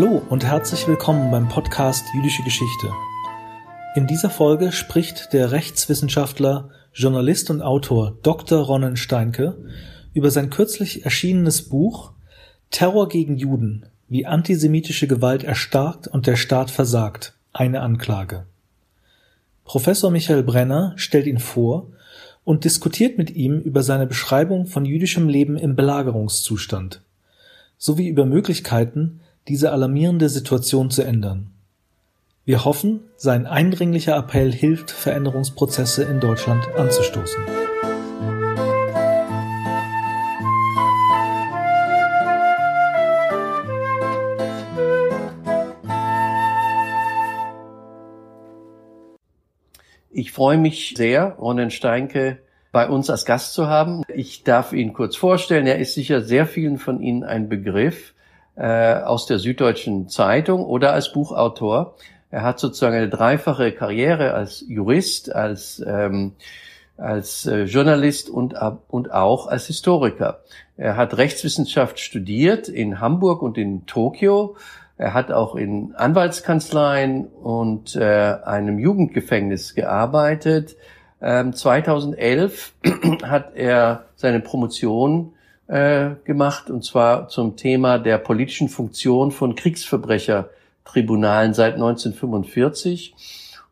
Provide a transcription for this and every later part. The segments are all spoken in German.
Hallo und herzlich willkommen beim Podcast Jüdische Geschichte. In dieser Folge spricht der Rechtswissenschaftler, Journalist und Autor Dr. Ronnen Steinke über sein kürzlich erschienenes Buch Terror gegen Juden, wie antisemitische Gewalt erstarkt und der Staat versagt, eine Anklage. Professor Michael Brenner stellt ihn vor und diskutiert mit ihm über seine Beschreibung von jüdischem Leben im Belagerungszustand sowie über Möglichkeiten, diese alarmierende Situation zu ändern. Wir hoffen, sein eindringlicher Appell hilft, Veränderungsprozesse in Deutschland anzustoßen. Ich freue mich sehr, Ronen Steinke bei uns als Gast zu haben. Ich darf ihn kurz vorstellen. Er ist sicher sehr vielen von Ihnen ein Begriff äh, aus der Süddeutschen Zeitung oder als Buchautor. Er hat sozusagen eine dreifache Karriere als Jurist, als ähm, als äh, Journalist und, und auch als Historiker. Er hat Rechtswissenschaft studiert in Hamburg und in Tokio. Er hat auch in Anwaltskanzleien und äh, einem Jugendgefängnis gearbeitet. Ähm, 2011 hat er seine Promotion äh, gemacht, und zwar zum Thema der politischen Funktion von Kriegsverbrechertribunalen seit 1945.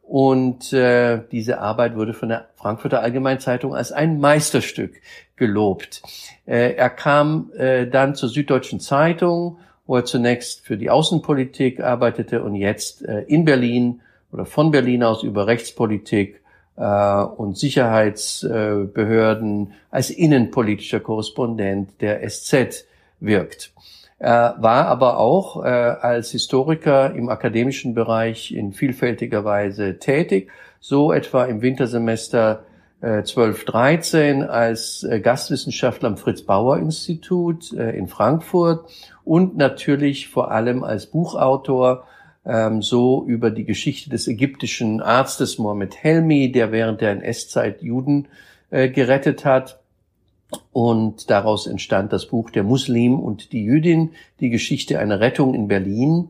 Und äh, diese Arbeit wurde von der Frankfurter Allgemeinen Zeitung als ein Meisterstück gelobt. Äh, er kam äh, dann zur Süddeutschen Zeitung, wo er zunächst für die Außenpolitik arbeitete und jetzt äh, in Berlin oder von Berlin aus über Rechtspolitik äh, und Sicherheitsbehörden als innenpolitischer Korrespondent der SZ wirkt. Er war aber auch äh, als Historiker im akademischen Bereich in vielfältiger Weise tätig, so etwa im Wintersemester 12, 13 als äh, Gastwissenschaftler am Fritz Bauer Institut äh, in Frankfurt und natürlich vor allem als Buchautor ähm, so über die Geschichte des ägyptischen Arztes Mohammed Helmi, der während der NS-Zeit Juden äh, gerettet hat. Und daraus entstand das Buch Der Muslim und die Jüdin, die Geschichte einer Rettung in Berlin.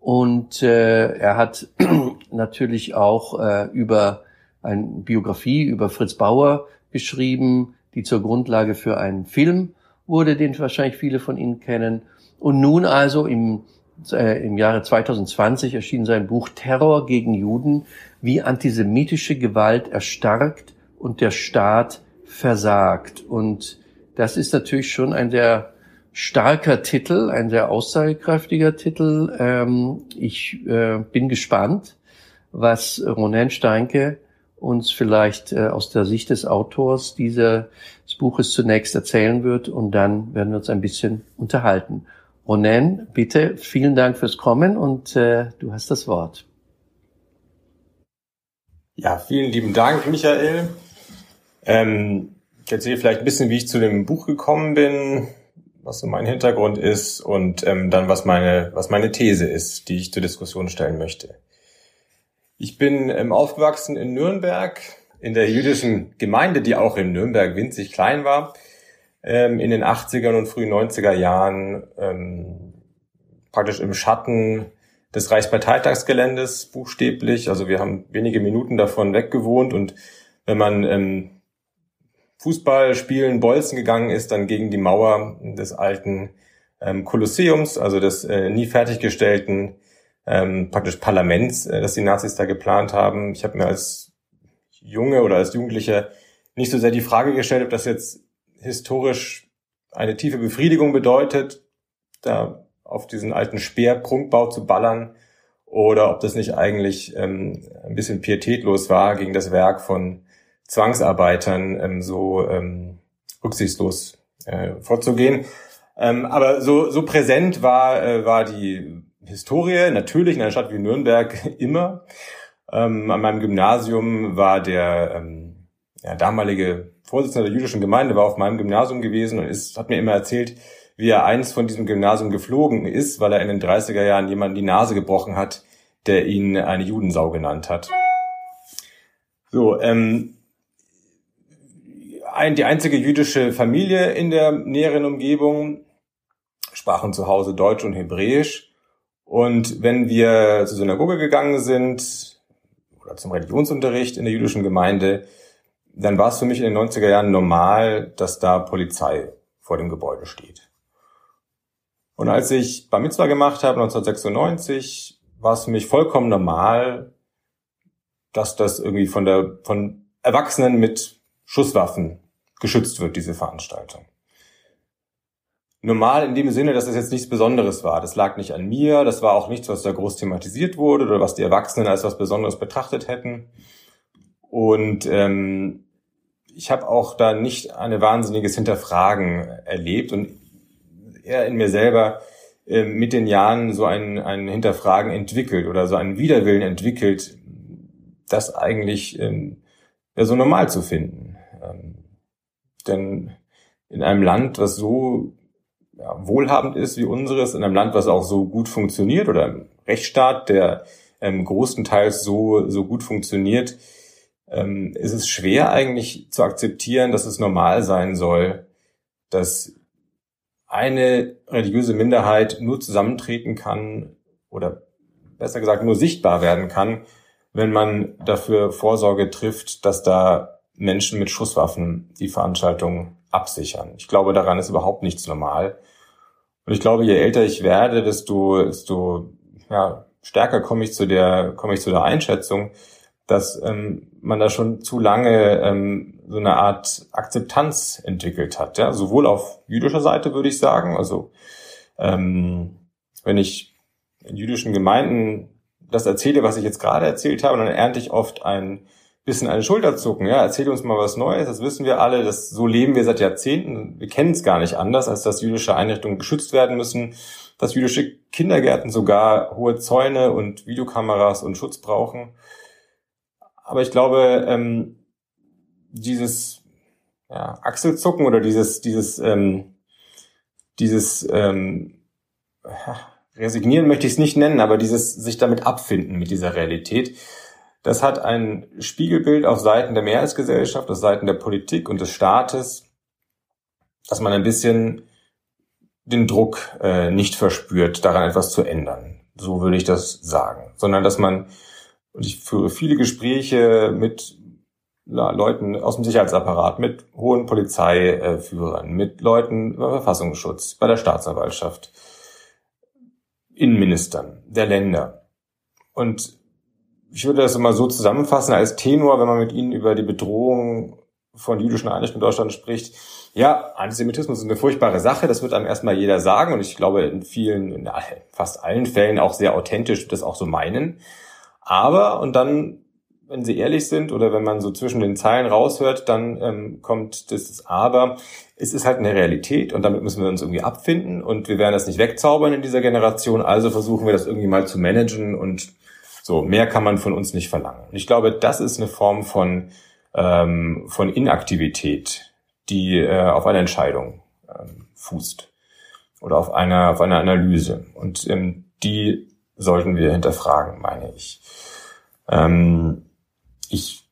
Und äh, er hat natürlich auch äh, über eine Biografie über Fritz Bauer geschrieben, die zur Grundlage für einen Film wurde, den wahrscheinlich viele von Ihnen kennen. Und nun also im äh, im Jahre 2020 erschien sein Buch Terror gegen Juden, wie antisemitische Gewalt erstarkt und der Staat versagt. Und das ist natürlich schon ein sehr starker Titel, ein sehr aussagekräftiger Titel. Ähm, ich äh, bin gespannt, was Ronen Steinke uns vielleicht äh, aus der Sicht des Autors dieses Buches zunächst erzählen wird und dann werden wir uns ein bisschen unterhalten. Ronen, bitte, vielen Dank fürs Kommen und äh, du hast das Wort. Ja, vielen lieben Dank, Michael. Ähm, ich erzähle vielleicht ein bisschen, wie ich zu dem Buch gekommen bin, was so mein Hintergrund ist und ähm, dann, was meine, was meine These ist, die ich zur Diskussion stellen möchte. Ich bin ähm, aufgewachsen in Nürnberg, in der jüdischen Gemeinde, die auch in Nürnberg winzig klein war ähm, in den 80er und frühen 90er Jahren ähm, praktisch im Schatten des Reichsparteitagsgeländes buchstäblich. Also wir haben wenige Minuten davon weggewohnt und wenn man ähm, Fußball spielen, Bolzen gegangen ist, dann gegen die Mauer des alten ähm, Kolosseums, also des äh, nie fertiggestellten ähm, praktisch Parlaments, äh, das die Nazis da geplant haben. Ich habe mir als Junge oder als Jugendlicher nicht so sehr die Frage gestellt, ob das jetzt historisch eine tiefe Befriedigung bedeutet, da auf diesen alten Speerprunkbau zu ballern, oder ob das nicht eigentlich ähm, ein bisschen pietätlos war, gegen das Werk von Zwangsarbeitern ähm, so ähm, rücksichtslos äh, vorzugehen. Ähm, aber so, so präsent war, äh, war die Historie natürlich in einer Stadt wie Nürnberg immer. Ähm, an meinem Gymnasium war der ähm, ja, damalige Vorsitzender der jüdischen Gemeinde, war auf meinem Gymnasium gewesen und ist, hat mir immer erzählt, wie er eins von diesem Gymnasium geflogen ist, weil er in den 30er Jahren jemanden die Nase gebrochen hat, der ihn eine Judensau genannt hat. So, ähm, ein, die einzige jüdische Familie in der näheren Umgebung sprachen zu Hause Deutsch und Hebräisch Und wenn wir zur Synagoge gegangen sind oder zum Religionsunterricht in der jüdischen Gemeinde, dann war es für mich in den 90er Jahren normal, dass da Polizei vor dem Gebäude steht. Und als ich Bar Mitzvah gemacht habe, 1996, war es für mich vollkommen normal, dass das irgendwie von der, von Erwachsenen mit Schusswaffen geschützt wird, diese Veranstaltung normal in dem Sinne, dass es jetzt nichts Besonderes war. Das lag nicht an mir, das war auch nichts, was da groß thematisiert wurde oder was die Erwachsenen als was Besonderes betrachtet hätten. Und ähm, ich habe auch da nicht ein wahnsinniges Hinterfragen erlebt und eher in mir selber äh, mit den Jahren so ein, ein Hinterfragen entwickelt oder so einen Widerwillen entwickelt, das eigentlich ähm, ja, so normal zu finden. Ähm, denn in einem Land, was so ja, wohlhabend ist wie unseres, in einem Land, was auch so gut funktioniert oder im Rechtsstaat, der ähm, großenteils so, so gut funktioniert, ähm, ist es schwer eigentlich zu akzeptieren, dass es normal sein soll, dass eine religiöse Minderheit nur zusammentreten kann oder besser gesagt nur sichtbar werden kann, wenn man dafür Vorsorge trifft, dass da Menschen mit Schusswaffen die Veranstaltung absichern. Ich glaube, daran ist überhaupt nichts normal. Und ich glaube, je älter ich werde, desto, desto ja, stärker komme ich zu der, komme ich zu der Einschätzung, dass ähm, man da schon zu lange ähm, so eine Art Akzeptanz entwickelt hat. Ja? Sowohl auf jüdischer Seite würde ich sagen, also ähm, wenn ich in jüdischen Gemeinden das erzähle, was ich jetzt gerade erzählt habe, dann ernte ich oft ein bisschen eine Schulter zucken. Ja, erzähl uns mal was Neues. Das wissen wir alle. Das, so leben wir seit Jahrzehnten. Wir kennen es gar nicht anders, als dass jüdische Einrichtungen geschützt werden müssen, dass jüdische Kindergärten sogar hohe Zäune und Videokameras und Schutz brauchen. Aber ich glaube, ähm, dieses ja, Achselzucken oder dieses, dieses, ähm, dieses ähm, Resignieren möchte ich es nicht nennen, aber dieses sich damit abfinden mit dieser Realität, das hat ein Spiegelbild auf Seiten der Mehrheitsgesellschaft, auf Seiten der Politik und des Staates, dass man ein bisschen den Druck äh, nicht verspürt, daran etwas zu ändern. So würde ich das sagen. Sondern dass man, und ich führe viele Gespräche mit ja, Leuten aus dem Sicherheitsapparat, mit hohen Polizeiführern, mit Leuten beim Verfassungsschutz, bei der Staatsanwaltschaft, Innenministern der Länder. Und ich würde das immer so zusammenfassen als Tenor, wenn man mit ihnen über die Bedrohung von jüdischen Einrichtungen in Deutschland spricht. Ja, Antisemitismus ist eine furchtbare Sache, das wird einem erstmal jeder sagen und ich glaube in vielen, in fast allen Fällen auch sehr authentisch das auch so meinen. Aber, und dann, wenn sie ehrlich sind oder wenn man so zwischen den Zeilen raushört, dann ähm, kommt das Aber. Es ist halt eine Realität und damit müssen wir uns irgendwie abfinden und wir werden das nicht wegzaubern in dieser Generation, also versuchen wir das irgendwie mal zu managen und so, mehr kann man von uns nicht verlangen. Und ich glaube, das ist eine Form von, ähm, von Inaktivität, die äh, auf einer Entscheidung ähm, fußt oder auf einer, auf einer Analyse. Und ähm, die sollten wir hinterfragen, meine ich. Ähm, ich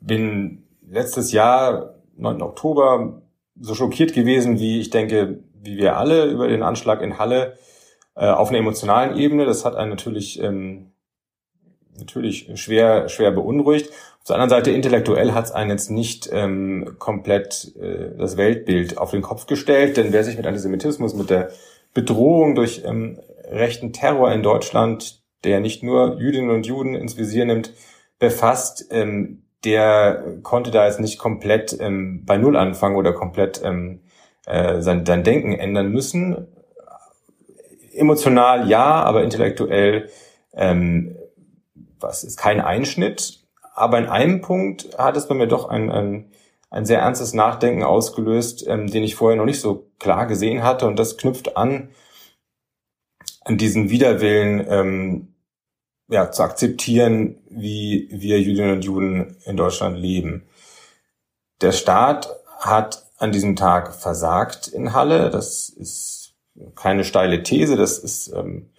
bin letztes Jahr, 9. Oktober, so schockiert gewesen, wie ich denke, wie wir alle über den Anschlag in Halle äh, auf einer emotionalen Ebene. Das hat einen natürlich ähm, natürlich schwer schwer beunruhigt. Auf der anderen Seite intellektuell hat es einen jetzt nicht ähm, komplett äh, das Weltbild auf den Kopf gestellt, denn wer sich mit Antisemitismus, mit der Bedrohung durch ähm, rechten Terror in Deutschland, der nicht nur Jüdinnen und Juden ins Visier nimmt, befasst, ähm, der konnte da jetzt nicht komplett ähm, bei Null anfangen oder komplett ähm, äh, sein, sein Denken ändern müssen, emotional ja, aber intellektuell ähm, was ist kein Einschnitt. Aber in einem Punkt hat es bei mir doch ein, ein, ein sehr ernstes Nachdenken ausgelöst, ähm, den ich vorher noch nicht so klar gesehen hatte. Und das knüpft an an diesen Widerwillen, ähm, ja, zu akzeptieren, wie wir Jüdinnen und Juden in Deutschland leben. Der Staat hat an diesem Tag versagt in Halle. Das ist keine steile These, das ist ähm,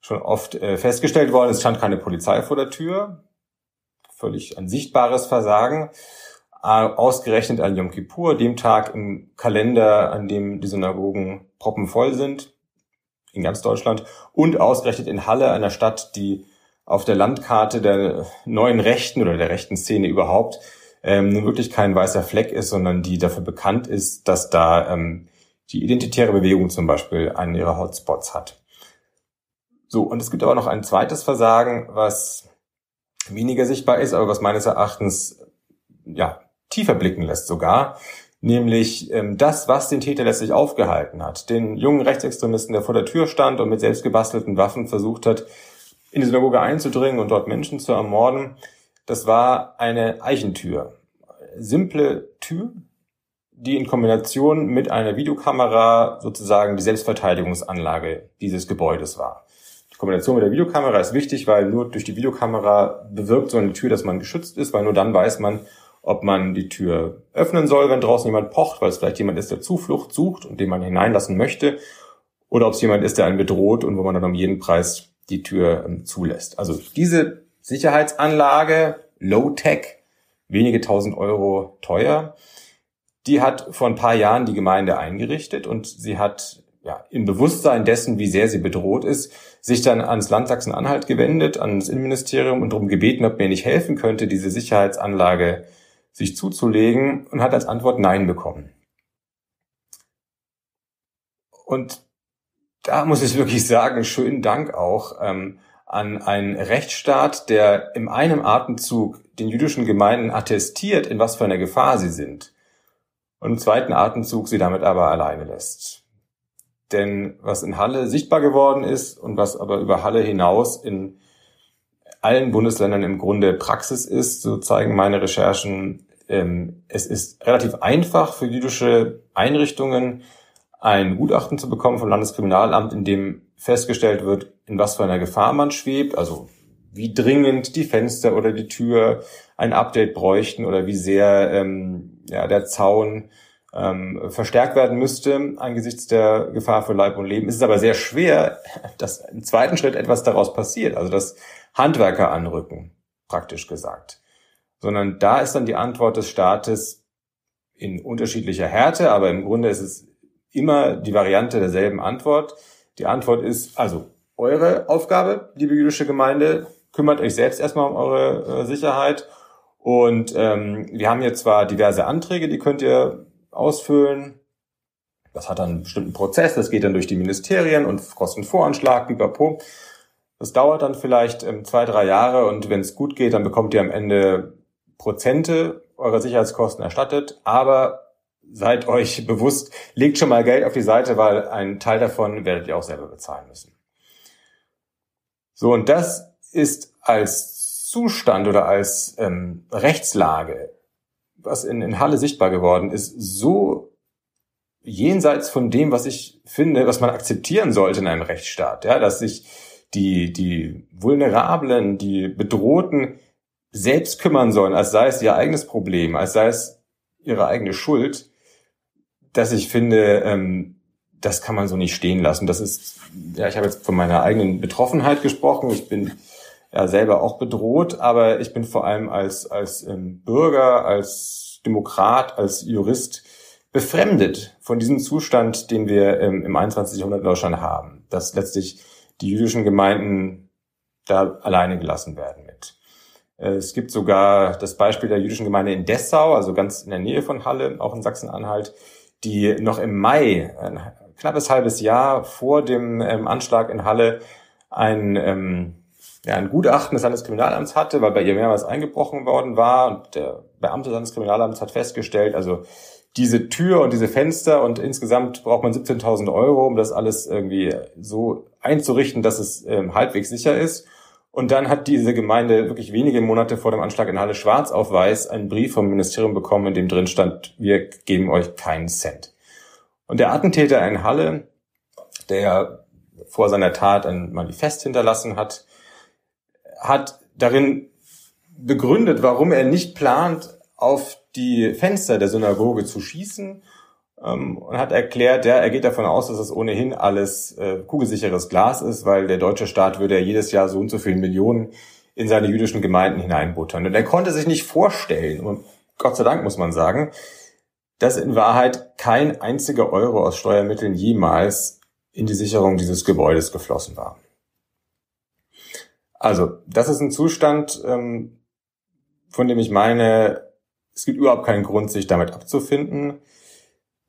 schon oft äh, festgestellt worden. Es stand keine Polizei vor der Tür. Völlig ein sichtbares Versagen. Äh, ausgerechnet an Yom Kippur, dem Tag im Kalender, an dem die Synagogen proppenvoll sind. In ganz Deutschland und ausgerechnet in Halle, einer Stadt, die auf der Landkarte der neuen Rechten oder der rechten Szene überhaupt ähm, nun wirklich kein weißer Fleck ist, sondern die dafür bekannt ist, dass da ähm, die identitäre Bewegung zum Beispiel einen ihrer Hotspots hat. So, und es gibt aber noch ein zweites Versagen, was weniger sichtbar ist, aber was meines Erachtens ja tiefer blicken lässt sogar, nämlich ähm, das, was den Täter letztlich aufgehalten hat. Den jungen Rechtsextremisten, der vor der Tür stand und mit selbstgebastelten Waffen versucht hat, in die Synagoge einzudringen und dort Menschen zu ermorden, das war eine Eichentür. Simple Tür, die in Kombination mit einer Videokamera sozusagen die Selbstverteidigungsanlage dieses Gebäudes war. Die Kombination mit der Videokamera ist wichtig, weil nur durch die Videokamera bewirkt so eine Tür, dass man geschützt ist, weil nur dann weiß man, ob man die Tür öffnen soll, wenn draußen jemand pocht, weil es vielleicht jemand ist, der Zuflucht sucht und den man hineinlassen möchte, oder ob es jemand ist, der einen bedroht und wo man dann um jeden Preis die Tür ähm, zulässt. Also diese Sicherheitsanlage, Low-Tech, wenige tausend Euro teuer, die hat vor ein paar Jahren die Gemeinde eingerichtet und sie hat ja, im Bewusstsein dessen, wie sehr sie bedroht ist, sich dann ans Land Sachsen-Anhalt gewendet, ans Innenministerium und darum gebeten, ob mir nicht helfen könnte, diese Sicherheitsanlage sich zuzulegen und hat als Antwort Nein bekommen. Und da muss ich wirklich sagen, schönen Dank auch ähm, an einen Rechtsstaat, der im einem Atemzug den jüdischen Gemeinden attestiert, in was für einer Gefahr sie sind, und im zweiten Atemzug sie damit aber alleine lässt. Denn was in Halle sichtbar geworden ist und was aber über Halle hinaus in allen Bundesländern im Grunde Praxis ist, so zeigen meine Recherchen, ähm, es ist relativ einfach für jüdische Einrichtungen, ein Gutachten zu bekommen vom Landeskriminalamt, in dem festgestellt wird, in was für einer Gefahr man schwebt, also wie dringend die Fenster oder die Tür ein Update bräuchten oder wie sehr ähm, ja, der Zaun ähm, verstärkt werden müsste angesichts der Gefahr für Leib und Leben. Es ist aber sehr schwer, dass im zweiten Schritt etwas daraus passiert, also das Handwerker anrücken, praktisch gesagt. Sondern da ist dann die Antwort des Staates in unterschiedlicher Härte, aber im Grunde ist es immer die Variante derselben Antwort. Die Antwort ist also eure Aufgabe, liebe jüdische Gemeinde, kümmert euch selbst erstmal um eure äh, Sicherheit. Und ähm, wir haben hier zwar diverse Anträge, die könnt ihr ausfüllen. Das hat dann einen bestimmten Prozess, das geht dann durch die Ministerien und kostet einen pipapo. Das dauert dann vielleicht ähm, zwei, drei Jahre und wenn es gut geht, dann bekommt ihr am Ende Prozente eurer Sicherheitskosten erstattet. Aber seid euch bewusst, legt schon mal Geld auf die Seite, weil einen Teil davon werdet ihr auch selber bezahlen müssen. So, und das ist als Zustand oder als ähm, Rechtslage, was in, in Halle sichtbar geworden ist, so jenseits von dem, was ich finde, was man akzeptieren sollte in einem Rechtsstaat, ja, dass sich die, die Vulnerablen, die Bedrohten selbst kümmern sollen, als sei es ihr eigenes Problem, als sei es ihre eigene Schuld, dass ich finde, ähm, das kann man so nicht stehen lassen. Das ist, ja, ich habe jetzt von meiner eigenen Betroffenheit gesprochen. Ich bin ja selber auch bedroht, aber ich bin vor allem als, als ähm, Bürger, als Demokrat, als Jurist befremdet von diesem Zustand, den wir ähm, im 21. Jahrhundert in Deutschland haben, dass letztlich die jüdischen Gemeinden da alleine gelassen werden mit. Äh, es gibt sogar das Beispiel der jüdischen Gemeinde in Dessau, also ganz in der Nähe von Halle, auch in Sachsen-Anhalt, die noch im Mai, ein knappes halbes Jahr vor dem ähm, Anschlag in Halle, ein, ähm, ja, ein Gutachten des Landeskriminalamts hatte, weil bei ihr mehrmals eingebrochen worden war und der Beamte des Landeskriminalamts hat festgestellt, also diese Tür und diese Fenster und insgesamt braucht man 17.000 Euro, um das alles irgendwie so einzurichten, dass es ähm, halbwegs sicher ist. Und dann hat diese Gemeinde wirklich wenige Monate vor dem Anschlag in Halle schwarz auf weiß einen Brief vom Ministerium bekommen, in dem drin stand, wir geben euch keinen Cent. Und der Attentäter in Halle, der vor seiner Tat ein Manifest hinterlassen hat, hat darin begründet, warum er nicht plant, auf die Fenster der Synagoge zu schießen ähm, und hat erklärt, ja, er geht davon aus, dass es ohnehin alles äh, kugelsicheres Glas ist, weil der deutsche Staat würde ja jedes Jahr so und so viele Millionen in seine jüdischen Gemeinden hineinbuttern. Und er konnte sich nicht vorstellen, und Gott sei Dank muss man sagen, dass in Wahrheit kein einziger Euro aus Steuermitteln jemals in die Sicherung dieses Gebäudes geflossen war. Also, das ist ein Zustand, ähm, von dem ich meine, es gibt überhaupt keinen Grund, sich damit abzufinden.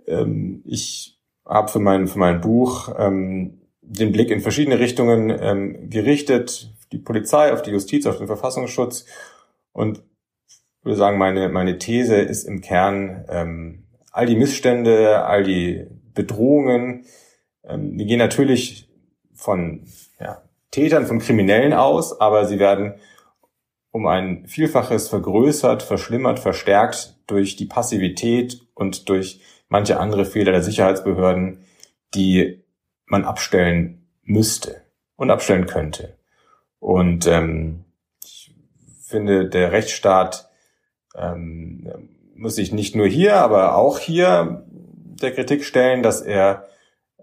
Ähm, ich habe für mein, für mein Buch ähm, den Blick in verschiedene Richtungen ähm, gerichtet, die Polizei, auf die Justiz, auf den Verfassungsschutz und würde sagen, meine, meine These ist im Kern, ähm, all die Missstände, all die Bedrohungen, ähm, die gehen natürlich von ja, Tätern, von Kriminellen aus, aber sie werden um ein Vielfaches vergrößert, verschlimmert, verstärkt durch die Passivität und durch manche andere Fehler der Sicherheitsbehörden, die man abstellen müsste und abstellen könnte. Und ähm, ich finde, der Rechtsstaat ähm, muss sich nicht nur hier, aber auch hier der Kritik stellen, dass er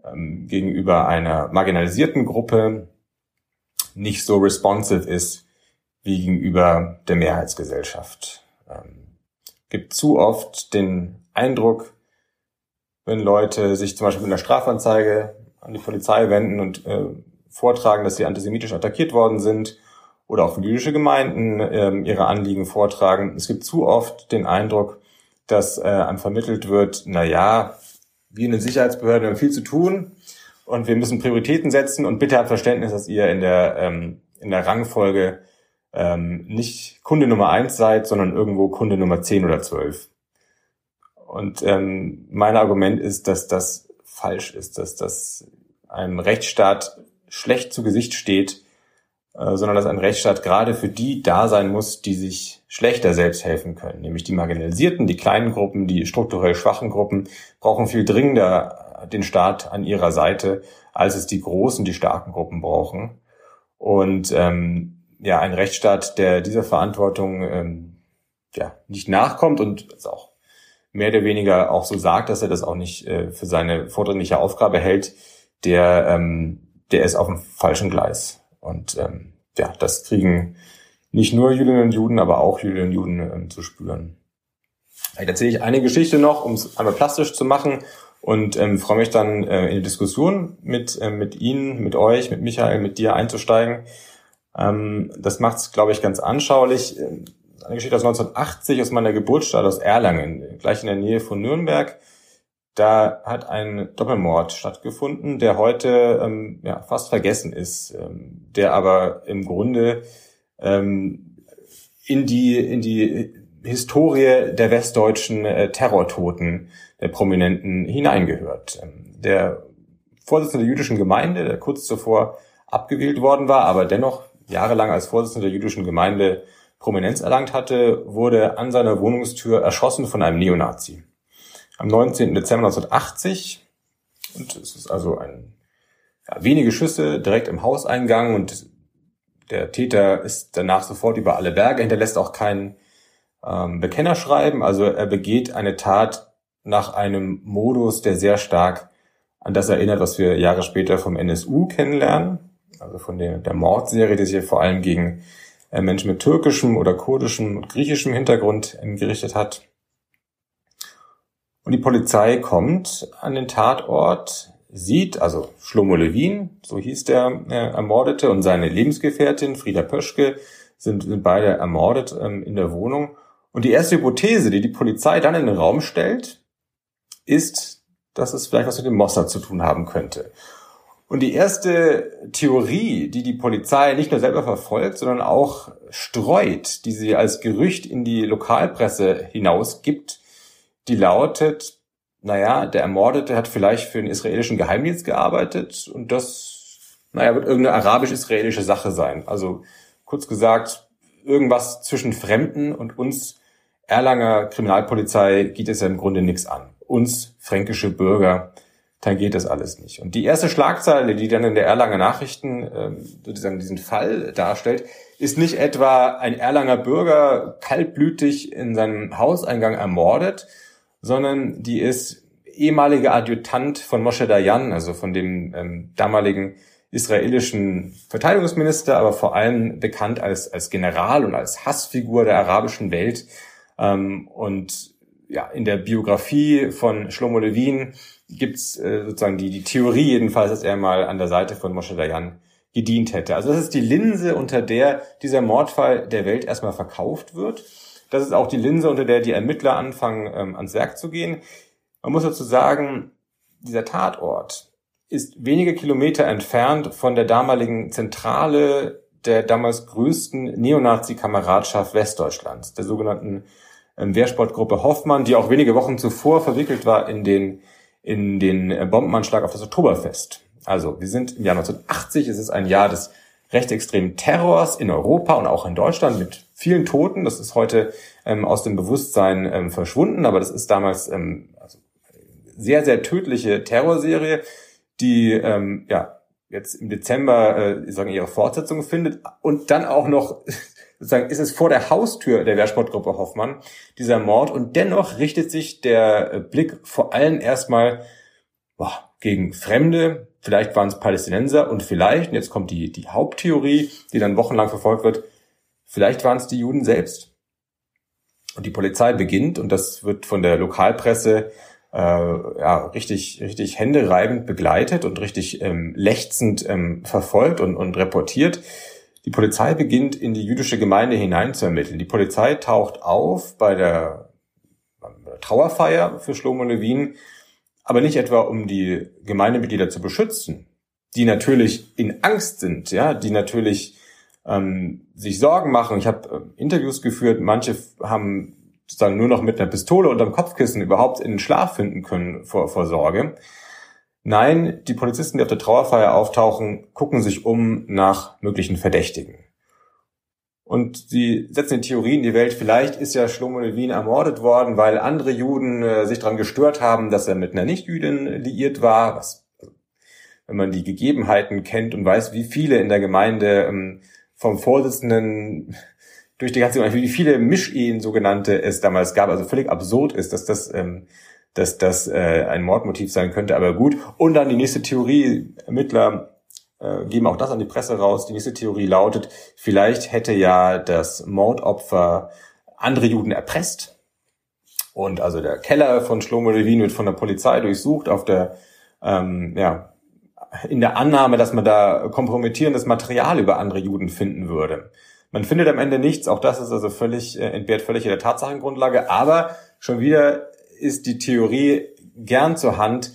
ähm, gegenüber einer marginalisierten Gruppe nicht so responsive ist wie gegenüber der Mehrheitsgesellschaft. Ähm, gibt zu oft den Eindruck, wenn Leute sich zum Beispiel mit einer Strafanzeige an die Polizei wenden und äh, vortragen, dass sie antisemitisch attackiert worden sind oder auch jüdische Gemeinden äh, ihre Anliegen vortragen. Es gibt zu oft den Eindruck, dass äh, einem vermittelt wird, na ja, wir in den Sicherheitsbehörden haben viel zu tun und wir müssen Prioritäten setzen und bitte habt Verständnis, dass ihr in der, ähm, in der Rangfolge ähm, nicht Kunde Nummer eins seid, sondern irgendwo Kunde Nummer zehn oder zwölf. Und ähm, mein Argument ist, dass das falsch ist, dass das einem Rechtsstaat schlecht zu Gesicht steht, äh, sondern dass ein Rechtsstaat gerade für die da sein muss, die sich schlechter selbst helfen können. Nämlich die Marginalisierten, die kleinen Gruppen, die strukturell schwachen Gruppen brauchen viel dringender den Staat an ihrer Seite, als es die großen, die starken Gruppen brauchen. Und ähm, ja, ein Rechtsstaat, der dieser Verantwortung ähm, ja, nicht nachkommt und es auch mehr oder weniger auch so sagt, dass er das auch nicht äh, für seine vordringliche Aufgabe hält, der, ähm, der ist auf dem falschen Gleis. Und ähm, ja, das kriegen nicht nur Jüdinnen und Juden, aber auch Jüdinnen und Juden ähm, zu spüren. Ich erzähle ich eine Geschichte noch, um es einmal plastisch zu machen und ähm, freue mich dann äh, in die Diskussion mit, äh, mit Ihnen, mit euch, mit Michael, mit dir einzusteigen. Ähm, das macht es, glaube ich, ganz anschaulich. Eine Geschichte aus 1980 aus meiner Geburtsstadt aus Erlangen, gleich in der Nähe von Nürnberg. Da hat ein Doppelmord stattgefunden, der heute ähm, ja, fast vergessen ist, ähm, der aber im Grunde ähm, in die in die Historie der westdeutschen äh, Terrortoten der Prominenten hineingehört. Ähm, der Vorsitzende der jüdischen Gemeinde, der kurz zuvor abgewählt worden war, aber dennoch jahrelang als Vorsitzender der jüdischen Gemeinde Prominenz erlangt hatte, wurde an seiner Wohnungstür erschossen von einem Neonazi. Am 19. Dezember 1980, und es ist also ein, ja, wenige Schüsse direkt im Hauseingang und der Täter ist danach sofort über alle Berge, hinterlässt auch kein ähm, Bekennerschreiben, also er begeht eine Tat nach einem Modus, der sehr stark an das erinnert, was wir Jahre später vom NSU kennenlernen also von der, der Mordserie, die sich ja vor allem gegen äh, Menschen mit türkischem oder kurdischem und griechischem Hintergrund ähm, gerichtet hat. Und die Polizei kommt an den Tatort, sieht, also Schlomo Levin, so hieß der äh, Ermordete, und seine Lebensgefährtin Frieda Pöschke sind, sind beide ermordet ähm, in der Wohnung. Und die erste Hypothese, die die Polizei dann in den Raum stellt, ist, dass es vielleicht was mit dem Mossad zu tun haben könnte. Und die erste Theorie, die die Polizei nicht nur selber verfolgt, sondern auch streut, die sie als Gerücht in die Lokalpresse hinausgibt, die lautet, naja, der Ermordete hat vielleicht für den israelischen Geheimdienst gearbeitet und das, naja, wird irgendeine arabisch-israelische Sache sein. Also kurz gesagt, irgendwas zwischen Fremden und uns Erlanger Kriminalpolizei geht es ja im Grunde nichts an. Uns fränkische Bürger tangiert das alles nicht. Und die erste Schlagzeile, die dann in der Erlanger Nachrichten ähm, sozusagen diesen Fall darstellt, ist nicht etwa ein Erlanger Bürger kaltblütig in seinem Hauseingang ermordet, sondern die ist ehemaliger Adjutant von Moshe Dayan, also von dem ähm, damaligen israelischen Verteidigungsminister, aber vor allem bekannt als, als General und als Hassfigur der arabischen Welt. Ähm, und ja, in der Biografie von Shlomo Levin gibt's äh, sozusagen die, die Theorie jedenfalls, dass er mal an der Seite von Moshe Dayan gedient hätte. Also das ist die Linse, unter der dieser Mordfall der Welt erstmal verkauft wird. Das ist auch die Linse, unter der die Ermittler anfangen, ähm, ans Werk zu gehen. Man muss dazu sagen, dieser Tatort ist wenige Kilometer entfernt von der damaligen Zentrale der damals größten Neonazi-Kameradschaft Westdeutschlands, der sogenannten ähm, Wehrsportgruppe Hoffmann, die auch wenige Wochen zuvor verwickelt war in den, in den äh, Bombenanschlag auf das Oktoberfest. Also wir sind im Jahr 1980, es ist ein Jahr des rechtsextremen Terrors in Europa und auch in Deutschland mit vielen Toten. Das ist heute ähm, aus dem Bewusstsein ähm, verschwunden, aber das ist damals ähm, also sehr, sehr tödliche Terrorserie, die ähm, ja jetzt im Dezember äh, sagen ihre Fortsetzung findet und dann auch noch sozusagen ist es vor der Haustür der Wehrsportgruppe Hoffmann dieser Mord und dennoch richtet sich der äh, Blick vor allem erstmal boah, gegen Fremde, vielleicht waren es Palästinenser und vielleicht, und jetzt kommt die, die Haupttheorie, die dann wochenlang verfolgt wird, vielleicht waren es die Juden selbst. Und die Polizei beginnt, und das wird von der Lokalpresse äh, ja, richtig, richtig händereibend begleitet und richtig ähm, lechzend ähm, verfolgt und, und reportiert. Die Polizei beginnt in die jüdische Gemeinde hinein zu ermitteln. Die Polizei taucht auf bei der, Trauerfeier für Shlomo Levin aber nicht etwa um die Gemeindemitglieder zu beschützen, die natürlich in Angst sind, ja, die natürlich ähm, sich Sorgen machen. Ich habe äh, Interviews geführt, manche haben sozusagen nur noch mit einer Pistole unterm Kopfkissen überhaupt in den Schlaf finden können vor, vor Sorge. Nein, die Polizisten, die auf der Trauerfeier auftauchen, gucken sich um nach möglichen Verdächtigen. Und sie setzen in die Welt, vielleicht ist ja Shlomo Levin ermordet worden, weil andere Juden äh, sich daran gestört haben, dass er mit einer Nichtjüdin liiert war. Was, wenn man die Gegebenheiten kennt und weiß, wie viele in der Gemeinde ähm, vom Vorsitzenden durch die ganze Gemeinde, wie viele Mischehen sogenannte es damals gab, also völlig absurd ist, dass das ähm, dass das äh, ein Mordmotiv sein könnte, aber gut. Und dann die nächste Theorie, Ermittler äh, geben auch das an die Presse raus. Die nächste Theorie lautet, vielleicht hätte ja das Mordopfer andere Juden erpresst. Und also der Keller von Shlomo Levin wird von der Polizei durchsucht auf der, ähm, ja, in der Annahme, dass man da kompromittierendes Material über andere Juden finden würde. Man findet am Ende nichts, auch das ist also völlig, äh, entbehrt völlig der Tatsachengrundlage, aber schon wieder ist die Theorie gern zur Hand,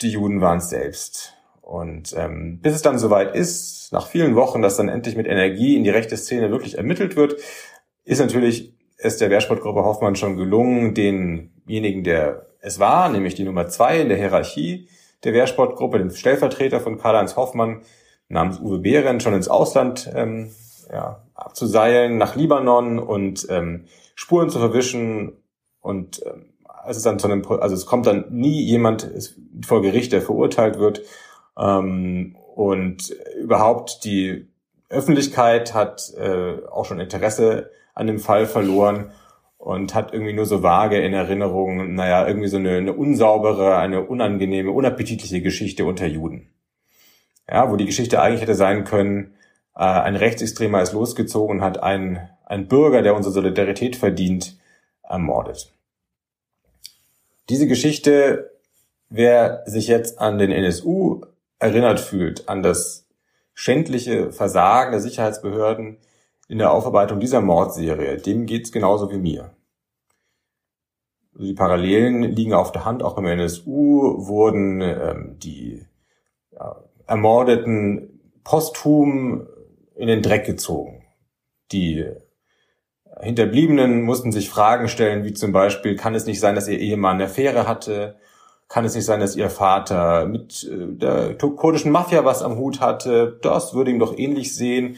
die Juden waren es selbst. Und ähm, bis es dann soweit ist, nach vielen Wochen, dass dann endlich mit Energie in die rechte Szene wirklich ermittelt wird, ist natürlich es der Wehrsportgruppe Hoffmann schon gelungen, denjenigen, der es war, nämlich die Nummer zwei in der Hierarchie der Wehrsportgruppe, den Stellvertreter von Karl-Heinz Hoffmann namens Uwe Behren, schon ins Ausland ähm, ja, abzuseilen, nach Libanon und ähm, Spuren zu verwischen. Und ähm, es ist dann zu einem, also es kommt dann nie jemand vor Gericht, der verurteilt wird. Ähm, und überhaupt die Öffentlichkeit hat äh, auch schon Interesse an dem Fall verloren und hat irgendwie nur so vage in Erinnerung, naja, irgendwie so eine, eine unsaubere, eine unangenehme, unappetitliche Geschichte unter Juden. Ja, wo die Geschichte eigentlich hätte sein können, äh, ein Rechtsextremer ist losgezogen und hat einen, einen Bürger, der unsere Solidarität verdient, ermordet. Diese Geschichte, wer sich jetzt an den NSU erinnert fühlt an das schändliche Versagen der Sicherheitsbehörden in der Aufarbeitung dieser Mordserie, dem geht's genauso wie mir. Die Parallelen liegen auf der Hand. Auch beim NSU wurden ähm, die ja, Ermordeten posthum in den Dreck gezogen. Die Hinterbliebenen mussten sich Fragen stellen, wie zum Beispiel, kann es nicht sein, dass ihr Ehemann eine Affäre hatte? Kann es nicht sein, dass ihr Vater mit äh, der kurdischen Mafia was am Hut hatte? Das würde ihm doch ähnlich sehen.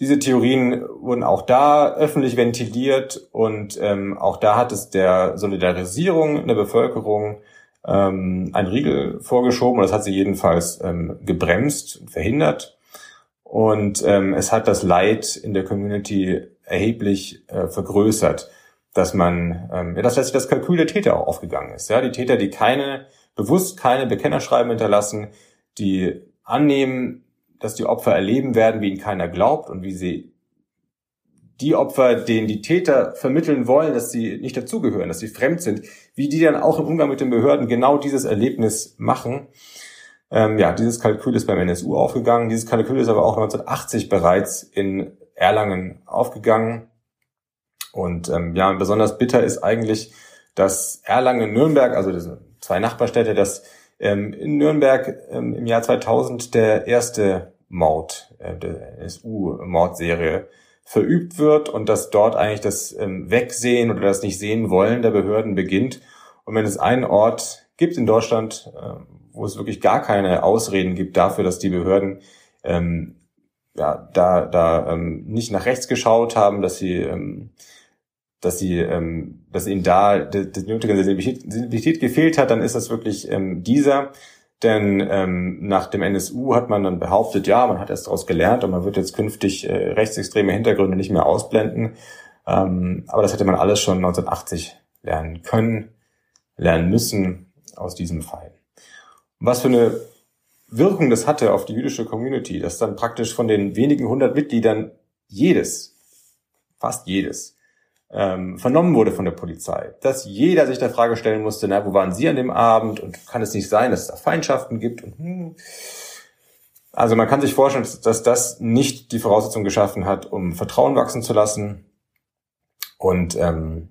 Diese Theorien wurden auch da öffentlich ventiliert und ähm, auch da hat es der Solidarisierung der Bevölkerung ähm, ein Riegel vorgeschoben und das hat sie jedenfalls ähm, gebremst und verhindert. Und ähm, es hat das Leid in der Community erheblich äh, vergrößert dass man, ähm, ja, dass letztlich das Kalkül der Täter auch aufgegangen ist. Ja, die Täter, die keine, bewusst keine Bekennerschreiben hinterlassen, die annehmen, dass die Opfer erleben werden, wie ihnen keiner glaubt und wie sie die Opfer, denen die Täter vermitteln wollen, dass sie nicht dazugehören, dass sie fremd sind, wie die dann auch im Umgang mit den Behörden genau dieses Erlebnis machen. Ähm, ja, dieses Kalkül ist beim NSU aufgegangen. Dieses Kalkül ist aber auch 1980 bereits in Erlangen aufgegangen. Und ähm, ja, besonders bitter ist eigentlich, dass Erlangen-Nürnberg, also diese zwei Nachbarstädte, dass ähm, in Nürnberg ähm, im Jahr 2000 der erste Mord äh, der NSU-Mordserie verübt wird und dass dort eigentlich das ähm, Wegsehen oder das Nicht-Sehen-Wollen der Behörden beginnt. Und wenn es einen Ort gibt in Deutschland, äh, wo es wirklich gar keine Ausreden gibt dafür, dass die Behörden ähm, ja, da, da ähm, nicht nach rechts geschaut haben, dass sie, ähm, dass sie, ähm, dass ihnen da die, nötige Sensibilität gefehlt hat, dann ist das wirklich ähm, dieser. Denn ähm, nach dem NSU hat man dann behauptet, ja, man hat erst daraus gelernt und man wird jetzt künftig äh, rechtsextreme Hintergründe nicht mehr ausblenden. Ähm, aber das hätte man alles schon 1980 lernen können, lernen müssen aus diesem Fall. Was für eine Wirkung das hatte auf die jüdische Community, dass dann praktisch von den wenigen hundert Mitgliedern jedes, fast jedes, ähm, vernommen wurde von der Polizei. Dass jeder sich der Frage stellen musste, na, wo waren Sie an dem Abend und kann es nicht sein, dass es da Feindschaften gibt? Und, hm. Also man kann sich vorstellen, dass das nicht die Voraussetzung geschaffen hat, um Vertrauen wachsen zu lassen und ähm,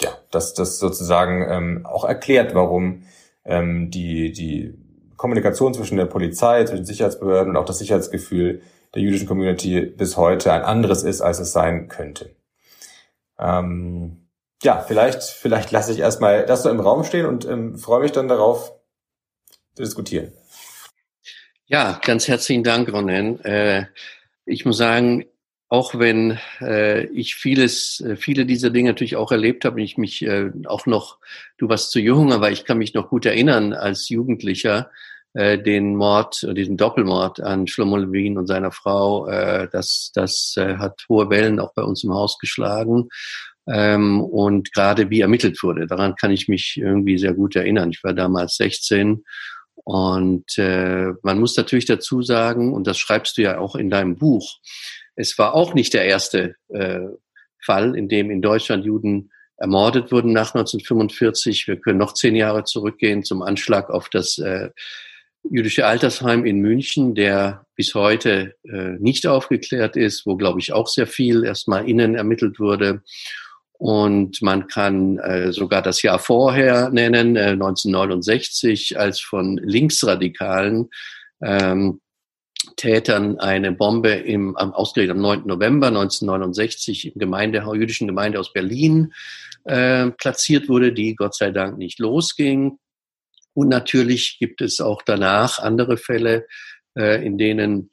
ja, dass das sozusagen ähm, auch erklärt, warum ähm, die die Kommunikation zwischen der Polizei, zwischen Sicherheitsbehörden und auch das Sicherheitsgefühl der jüdischen Community bis heute ein anderes ist, als es sein könnte. Ähm, ja, vielleicht, vielleicht lasse ich erstmal das so im Raum stehen und ähm, freue mich dann darauf zu diskutieren. Ja, ganz herzlichen Dank, Ronen. Äh, ich muss sagen, auch wenn äh, ich vieles, äh, viele dieser Dinge natürlich auch erlebt habe, ich mich äh, auch noch, du warst zu jung, aber ich kann mich noch gut erinnern als Jugendlicher, äh, den Mord, diesen Doppelmord an Shlomo Levin und seiner Frau, äh, das, das äh, hat hohe Wellen auch bei uns im Haus geschlagen. Ähm, und gerade wie ermittelt wurde, daran kann ich mich irgendwie sehr gut erinnern. Ich war damals 16 und äh, man muss natürlich dazu sagen, und das schreibst du ja auch in deinem Buch, es war auch nicht der erste äh, Fall, in dem in Deutschland Juden ermordet wurden nach 1945. Wir können noch zehn Jahre zurückgehen zum Anschlag auf das äh, jüdische Altersheim in München, der bis heute äh, nicht aufgeklärt ist, wo, glaube ich, auch sehr viel erstmal innen ermittelt wurde. Und man kann äh, sogar das Jahr vorher nennen, äh, 1969, als von Linksradikalen ähm, Tätern eine Bombe im, am, ausgerechnet am 9. November 1969 im Gemeinde, jüdischen Gemeinde aus Berlin äh, platziert wurde, die Gott sei Dank nicht losging. Und natürlich gibt es auch danach andere Fälle, äh, in denen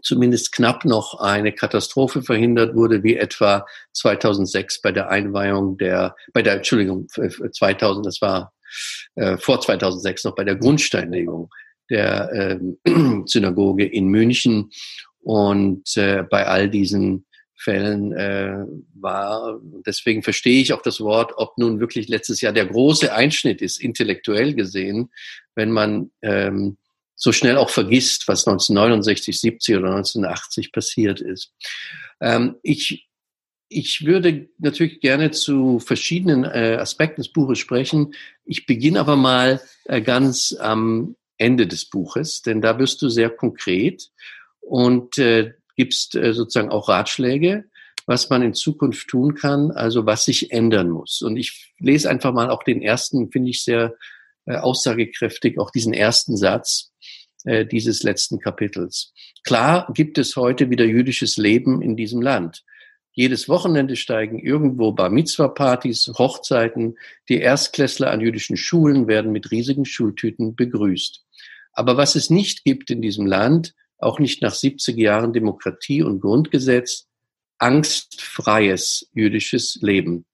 zumindest knapp noch eine Katastrophe verhindert wurde, wie etwa 2006 bei der Einweihung der, bei der, Entschuldigung, 2000, das war äh, vor 2006 noch bei der Grundsteinlegung der äh, Synagoge in München. Und äh, bei all diesen Fällen äh, war, deswegen verstehe ich auch das Wort, ob nun wirklich letztes Jahr der große Einschnitt ist, intellektuell gesehen, wenn man ähm, so schnell auch vergisst, was 1969, 70 oder 1980 passiert ist. Ähm, ich, ich würde natürlich gerne zu verschiedenen äh, Aspekten des Buches sprechen. Ich beginne aber mal äh, ganz am Ende des Buches, denn da wirst du sehr konkret und äh, gibst äh, sozusagen auch Ratschläge, was man in Zukunft tun kann, also was sich ändern muss. Und ich lese einfach mal auch den ersten, finde ich sehr äh, aussagekräftig, auch diesen ersten Satz äh, dieses letzten Kapitels. Klar gibt es heute wieder jüdisches Leben in diesem Land. Jedes Wochenende steigen irgendwo Bar Mitzvah-Partys, Hochzeiten. Die Erstklässler an jüdischen Schulen werden mit riesigen Schultüten begrüßt. Aber was es nicht gibt in diesem Land, auch nicht nach 70 Jahren Demokratie und Grundgesetz, angstfreies jüdisches Leben.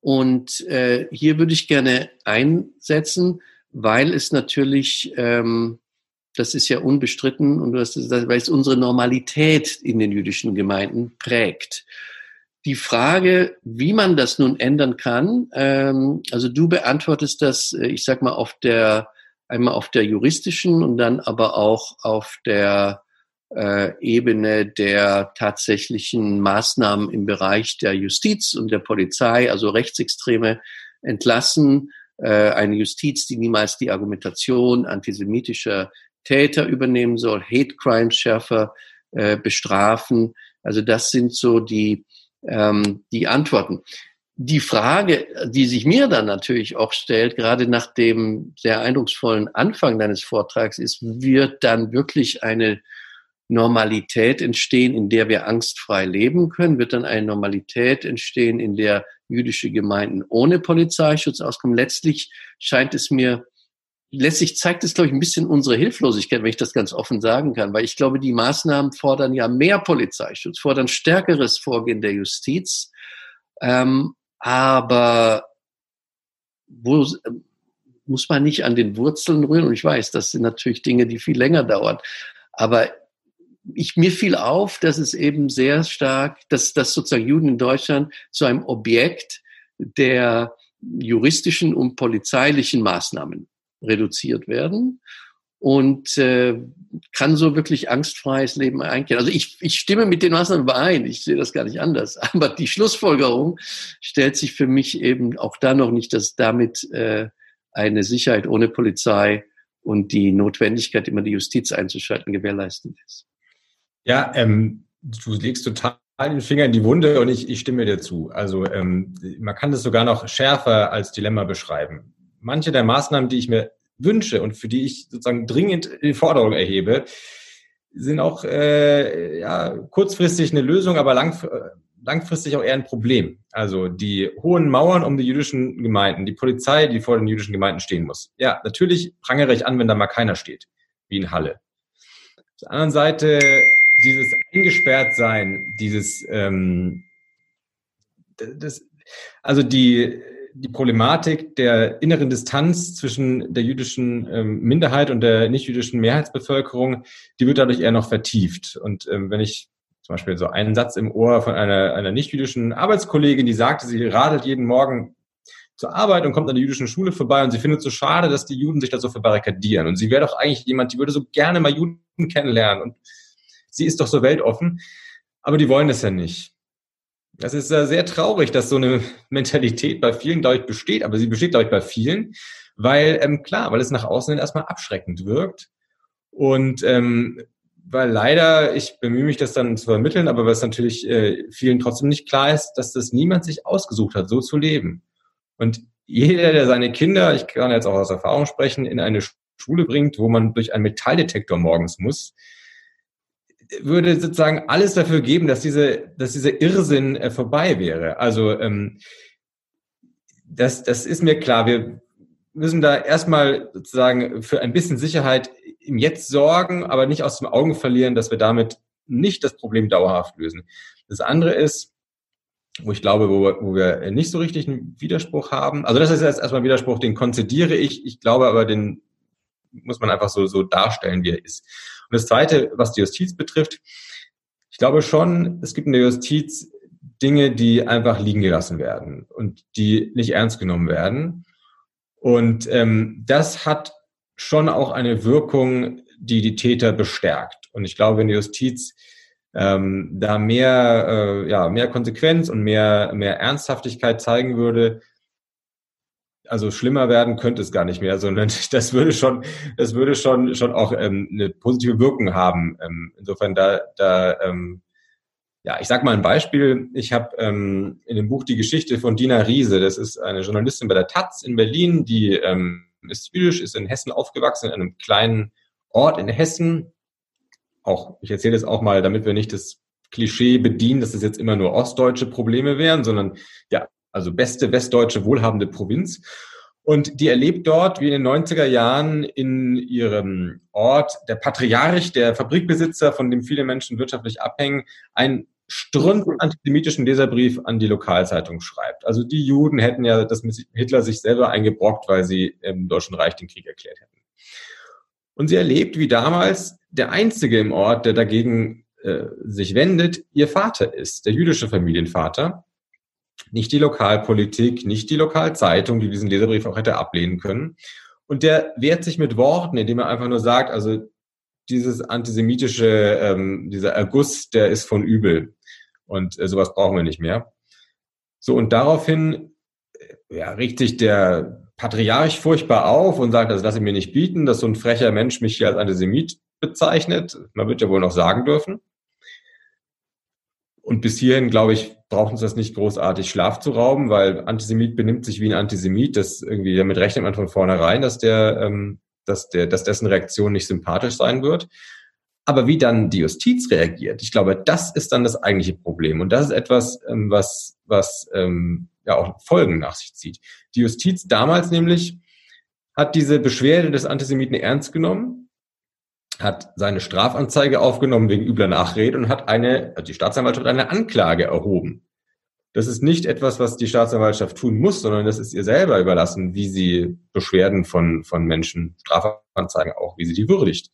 Und äh, hier würde ich gerne einsetzen, weil es natürlich, ähm, das ist ja unbestritten, und das ist, weil es unsere Normalität in den jüdischen Gemeinden prägt. Die Frage, wie man das nun ändern kann, ähm, also du beantwortest das, äh, ich sag mal, auf der einmal auf der juristischen und dann aber auch auf der äh, Ebene der tatsächlichen Maßnahmen im Bereich der Justiz und der Polizei, also Rechtsextreme entlassen, äh, eine Justiz, die niemals die Argumentation antisemitischer Täter übernehmen soll, Hate Crimes schärfer äh, bestrafen. Also das sind so die, ähm, die Antworten. Die Frage, die sich mir dann natürlich auch stellt, gerade nach dem sehr eindrucksvollen Anfang deines Vortrags, ist, wird dann wirklich eine Normalität entstehen, in der wir angstfrei leben können? Wird dann eine Normalität entstehen, in der jüdische Gemeinden ohne Polizeischutz auskommen? Letztlich scheint es mir, letztlich zeigt es, glaube ich, ein bisschen unsere Hilflosigkeit, wenn ich das ganz offen sagen kann, weil ich glaube, die Maßnahmen fordern ja mehr Polizeischutz, fordern stärkeres Vorgehen der Justiz. Ähm, aber wo muss man nicht an den Wurzeln rühren? Und ich weiß, das sind natürlich Dinge, die viel länger dauern. Aber ich, mir fiel auf, dass es eben sehr stark, dass, dass sozusagen Juden in Deutschland zu einem Objekt der juristischen und polizeilichen Maßnahmen reduziert werden und äh, kann so wirklich angstfreies Leben einkehren. Also ich, ich stimme mit den Maßnahmen überein, ich sehe das gar nicht anders. Aber die Schlussfolgerung stellt sich für mich eben auch da noch nicht, dass damit äh, eine Sicherheit ohne Polizei und die Notwendigkeit, immer die Justiz einzuschalten, gewährleistet ist. Ja, ähm, du legst total den Finger in die Wunde und ich, ich stimme dir zu. Also ähm, man kann das sogar noch schärfer als Dilemma beschreiben. Manche der Maßnahmen, die ich mir wünsche und für die ich sozusagen dringend die Forderung erhebe, sind auch äh, ja, kurzfristig eine Lösung, aber lang, langfristig auch eher ein Problem. Also die hohen Mauern um die jüdischen Gemeinden, die Polizei, die vor den jüdischen Gemeinden stehen muss. Ja, natürlich prangere ich an, wenn da mal keiner steht, wie in Halle. Auf der anderen Seite dieses eingesperrt sein, dieses ähm, das, also die die Problematik der inneren Distanz zwischen der jüdischen ähm, Minderheit und der nicht-jüdischen Mehrheitsbevölkerung, die wird dadurch eher noch vertieft. Und ähm, wenn ich zum Beispiel so einen Satz im Ohr von einer, einer nicht-jüdischen Arbeitskollegin, die sagte, sie radelt jeden Morgen zur Arbeit und kommt an der jüdischen Schule vorbei und sie findet es so schade, dass die Juden sich da so verbarrikadieren. Und sie wäre doch eigentlich jemand, die würde so gerne mal Juden kennenlernen und sie ist doch so weltoffen, aber die wollen das ja nicht. Das ist sehr traurig, dass so eine Mentalität bei vielen, glaube ich, besteht, aber sie besteht, glaube ich, bei vielen, weil, ähm, klar, weil es nach außen erstmal abschreckend wirkt und ähm, weil leider, ich bemühe mich, das dann zu vermitteln, aber was natürlich äh, vielen trotzdem nicht klar ist, dass das niemand sich ausgesucht hat, so zu leben. Und jeder, der seine Kinder, ich kann jetzt auch aus Erfahrung sprechen, in eine Schule bringt, wo man durch einen Metalldetektor morgens muss, würde sozusagen alles dafür geben, dass diese, dass dieser Irrsinn äh, vorbei wäre. Also ähm, das, das ist mir klar. Wir müssen da erstmal sozusagen für ein bisschen Sicherheit im Jetzt sorgen, aber nicht aus dem Augen verlieren, dass wir damit nicht das Problem dauerhaft lösen. Das andere ist, wo ich glaube, wo, wo wir nicht so richtig einen Widerspruch haben. Also das ist jetzt erstmal ein Widerspruch, den konzidiere ich. Ich glaube aber, den muss man einfach so, so darstellen, wie er ist. Und das Zweite, was die Justiz betrifft, ich glaube schon, es gibt in der Justiz Dinge, die einfach liegen gelassen werden und die nicht ernst genommen werden. Und ähm, das hat schon auch eine Wirkung, die die Täter bestärkt. Und ich glaube, wenn die Justiz ähm, da mehr, äh, ja, mehr Konsequenz und mehr, mehr Ernsthaftigkeit zeigen würde, also schlimmer werden könnte es gar nicht mehr, sondern das würde schon, das würde schon, schon auch ähm, eine positive Wirkung haben. Ähm, insofern da, da ähm, ja, ich sag mal ein Beispiel. Ich habe ähm, in dem Buch die Geschichte von Dina Riese. Das ist eine Journalistin bei der Taz in Berlin, die ähm, ist jüdisch, ist in Hessen aufgewachsen, in einem kleinen Ort in Hessen. Auch, ich erzähle das auch mal, damit wir nicht das Klischee bedienen, dass das jetzt immer nur ostdeutsche Probleme wären, sondern ja, also beste westdeutsche wohlhabende Provinz. Und die erlebt dort, wie in den 90er Jahren in ihrem Ort, der Patriarch, der Fabrikbesitzer, von dem viele Menschen wirtschaftlich abhängen, einen strunzen antisemitischen Leserbrief an die Lokalzeitung schreibt. Also die Juden hätten ja das mit Hitler sich selber eingebrockt, weil sie im Deutschen Reich den Krieg erklärt hätten. Und sie erlebt, wie damals der Einzige im Ort, der dagegen äh, sich wendet, ihr Vater ist, der jüdische Familienvater nicht die Lokalpolitik, nicht die Lokalzeitung, die diesen Leserbrief auch hätte ablehnen können. Und der wehrt sich mit Worten, indem er einfach nur sagt, also dieses antisemitische, ähm, dieser Erguss, der ist von übel. Und äh, sowas brauchen wir nicht mehr. So, und daraufhin äh, ja, regt sich der Patriarch furchtbar auf und sagt, das lasse ich mir nicht bieten, dass so ein frecher Mensch mich hier als Antisemit bezeichnet. Man wird ja wohl noch sagen dürfen. Und bis hierhin, glaube ich, braucht uns das nicht großartig Schlaf zu rauben, weil Antisemit benimmt sich wie ein Antisemit. Das irgendwie, damit rechnet man von vornherein, dass der, ähm, dass der, dass dessen Reaktion nicht sympathisch sein wird. Aber wie dann die Justiz reagiert, ich glaube, das ist dann das eigentliche Problem. Und das ist etwas, ähm, was, was ähm, ja auch Folgen nach sich zieht. Die Justiz damals nämlich hat diese Beschwerde des Antisemiten ernst genommen hat seine Strafanzeige aufgenommen wegen übler Nachrede und hat eine, also die Staatsanwaltschaft eine Anklage erhoben. Das ist nicht etwas, was die Staatsanwaltschaft tun muss, sondern das ist ihr selber überlassen, wie sie Beschwerden von, von Menschen, Strafanzeigen auch, wie sie die würdigt.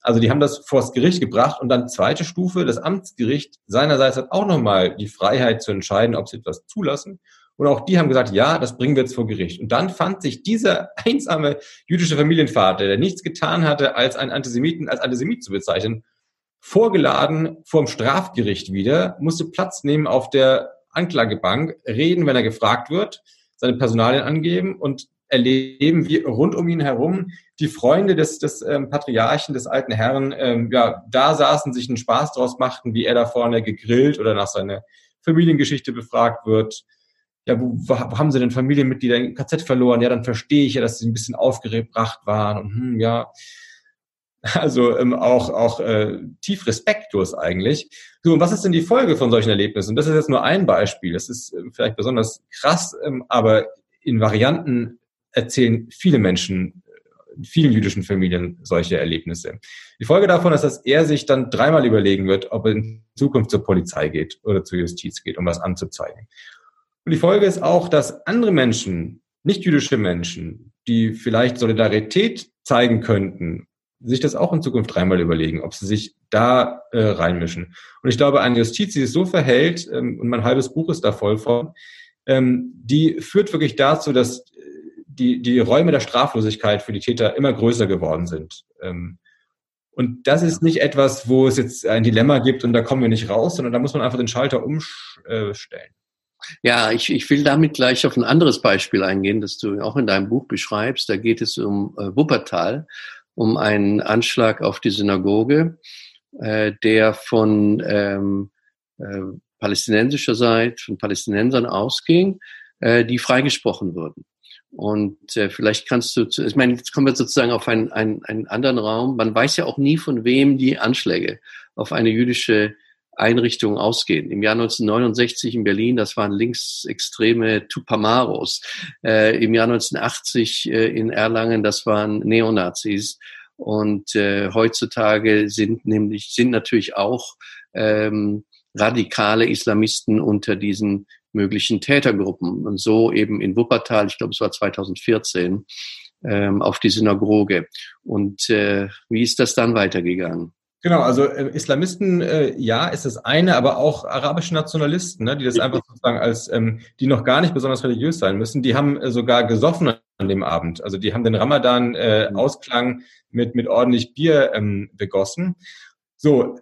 Also die haben das vors Gericht gebracht und dann zweite Stufe, das Amtsgericht seinerseits hat auch nochmal die Freiheit zu entscheiden, ob sie etwas zulassen und auch die haben gesagt, ja, das bringen wir jetzt vor Gericht. Und dann fand sich dieser einsame jüdische Familienvater, der nichts getan hatte, als einen Antisemiten als Antisemit zu bezeichnen, vorgeladen vorm Strafgericht wieder, musste Platz nehmen auf der Anklagebank, reden, wenn er gefragt wird, seine Personalien angeben und erleben, wie rund um ihn herum die Freunde des, des ähm, Patriarchen, des alten Herrn, ähm, ja, da saßen, sich einen Spaß draus machten, wie er da vorne gegrillt oder nach seiner Familiengeschichte befragt wird ja, wo, wo haben sie denn Familienmitglieder im KZ verloren? Ja, dann verstehe ich ja, dass sie ein bisschen aufgebracht waren und hm, ja, also ähm, auch auch äh, tief respektlos eigentlich. So, und was ist denn die Folge von solchen Erlebnissen? Und das ist jetzt nur ein Beispiel. Das ist äh, vielleicht besonders krass, ähm, aber in Varianten erzählen viele Menschen in äh, vielen jüdischen Familien solche Erlebnisse. Die Folge davon ist, dass er sich dann dreimal überlegen wird, ob er in Zukunft zur Polizei geht oder zur Justiz geht, um was anzuzeigen. Und die Folge ist auch, dass andere Menschen, nicht jüdische Menschen, die vielleicht Solidarität zeigen könnten, sich das auch in Zukunft dreimal überlegen, ob sie sich da äh, reinmischen. Und ich glaube, eine Justiz, die sich so verhält, ähm, und mein halbes Buch ist da voll von, ähm, die führt wirklich dazu, dass äh, die, die Räume der Straflosigkeit für die Täter immer größer geworden sind. Ähm, und das ist nicht etwas, wo es jetzt ein Dilemma gibt und da kommen wir nicht raus, sondern da muss man einfach den Schalter umstellen. Ja, ich, ich will damit gleich auf ein anderes Beispiel eingehen, das du auch in deinem Buch beschreibst. Da geht es um äh, Wuppertal, um einen Anschlag auf die Synagoge, äh, der von ähm, äh, palästinensischer Seite, von Palästinensern ausging, äh, die freigesprochen wurden. Und äh, vielleicht kannst du, ich meine, jetzt kommen wir sozusagen auf einen, einen, einen anderen Raum. Man weiß ja auch nie, von wem die Anschläge auf eine jüdische Einrichtungen ausgehen. Im Jahr 1969 in Berlin, das waren linksextreme Tupamaros. Äh, Im Jahr 1980 äh, in Erlangen, das waren Neonazis. Und äh, heutzutage sind nämlich sind natürlich auch ähm, radikale Islamisten unter diesen möglichen Tätergruppen. Und so eben in Wuppertal, ich glaube, es war 2014, ähm, auf die Synagoge. Und äh, wie ist das dann weitergegangen? Genau, also äh, Islamisten, äh, ja, ist das eine, aber auch arabische Nationalisten, ne, die das einfach sozusagen als, ähm, die noch gar nicht besonders religiös sein müssen, die haben äh, sogar gesoffen an dem Abend. Also die haben den Ramadan äh, mhm. Ausklang mit, mit ordentlich Bier ähm, begossen. So,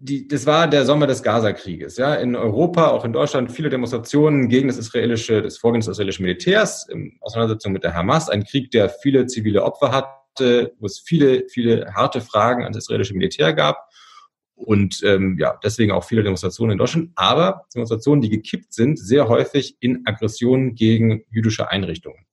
die, das war der Sommer des Gaza-Krieges. Ja, in Europa, auch in Deutschland, viele Demonstrationen gegen das israelische, das Vorgehen des israelischen Militärs, in Auseinandersetzung mit der Hamas, ein Krieg, der viele zivile Opfer hat hatte, wo es viele, viele harte Fragen an das israelische Militär gab und ähm, ja, deswegen auch viele Demonstrationen in Deutschland, aber Demonstrationen, die gekippt sind, sehr häufig in Aggressionen gegen jüdische Einrichtungen.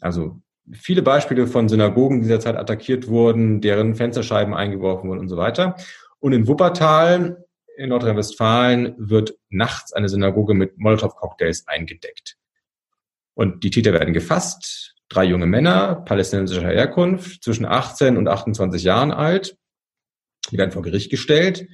Also viele Beispiele von Synagogen, die derzeit attackiert wurden, deren Fensterscheiben eingeworfen wurden und so weiter. Und in Wuppertal in Nordrhein-Westfalen wird nachts eine Synagoge mit Molotow-Cocktails eingedeckt. Und die Täter werden gefasst, drei junge Männer palästinensischer Herkunft, zwischen 18 und 28 Jahren alt. Die werden vor Gericht gestellt.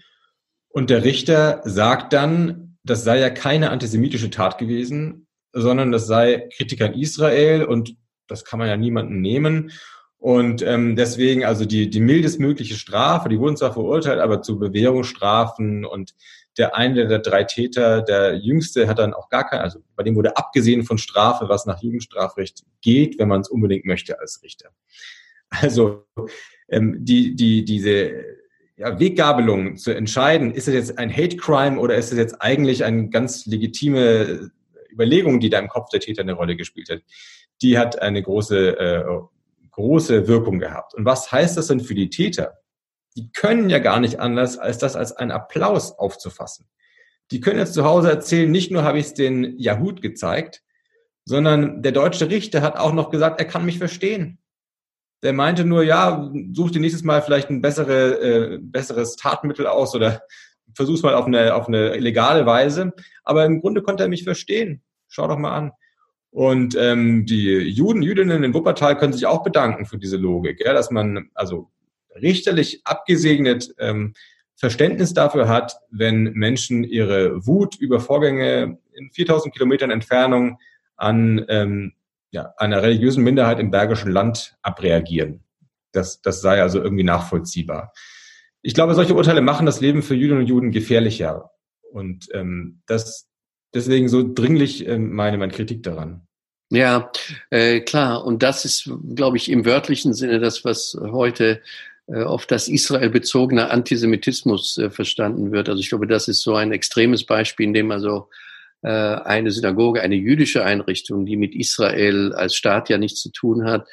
Und der Richter sagt dann, das sei ja keine antisemitische Tat gewesen, sondern das sei Kritik an Israel und das kann man ja niemanden nehmen. Und ähm, deswegen also die, die mildestmögliche Strafe, die wurden zwar verurteilt, aber zu Bewährungsstrafen und der eine der drei Täter, der jüngste, hat dann auch gar kein, also bei dem wurde abgesehen von Strafe, was nach Jugendstrafrecht geht, wenn man es unbedingt möchte als Richter. Also ähm, die, die, diese ja, Weggabelung zu entscheiden, ist es jetzt ein Hate Crime oder ist es jetzt eigentlich eine ganz legitime Überlegung, die da im Kopf der Täter eine Rolle gespielt hat, die hat eine große, äh, große Wirkung gehabt. Und was heißt das denn für die Täter? Die können ja gar nicht anders, als das als einen Applaus aufzufassen. Die können jetzt zu Hause erzählen, nicht nur habe ich es den Yahoo gezeigt, sondern der deutsche Richter hat auch noch gesagt, er kann mich verstehen. Der meinte nur, ja, such dir nächstes Mal vielleicht ein bessere, äh, besseres Tatmittel aus oder versuch's mal auf eine, auf eine legale Weise. Aber im Grunde konnte er mich verstehen. Schau doch mal an. Und ähm, die Juden, Jüdinnen in Wuppertal können sich auch bedanken für diese Logik, ja, dass man also richterlich abgesegnet ähm, Verständnis dafür hat, wenn Menschen ihre Wut über Vorgänge in 4000 Kilometern Entfernung an ähm, ja, einer religiösen Minderheit im Bergischen Land abreagieren. Das, das sei also irgendwie nachvollziehbar. Ich glaube, solche Urteile machen das Leben für Jüdinnen und Juden gefährlicher. Und ähm, das deswegen so dringlich ähm, meine, meine Kritik daran. Ja, äh, klar. Und das ist, glaube ich, im wörtlichen Sinne das, was heute äh, oft das Israel-bezogene Antisemitismus äh, verstanden wird. Also ich glaube, das ist so ein extremes Beispiel, in dem also äh, eine Synagoge, eine jüdische Einrichtung, die mit Israel als Staat ja nichts zu tun hat,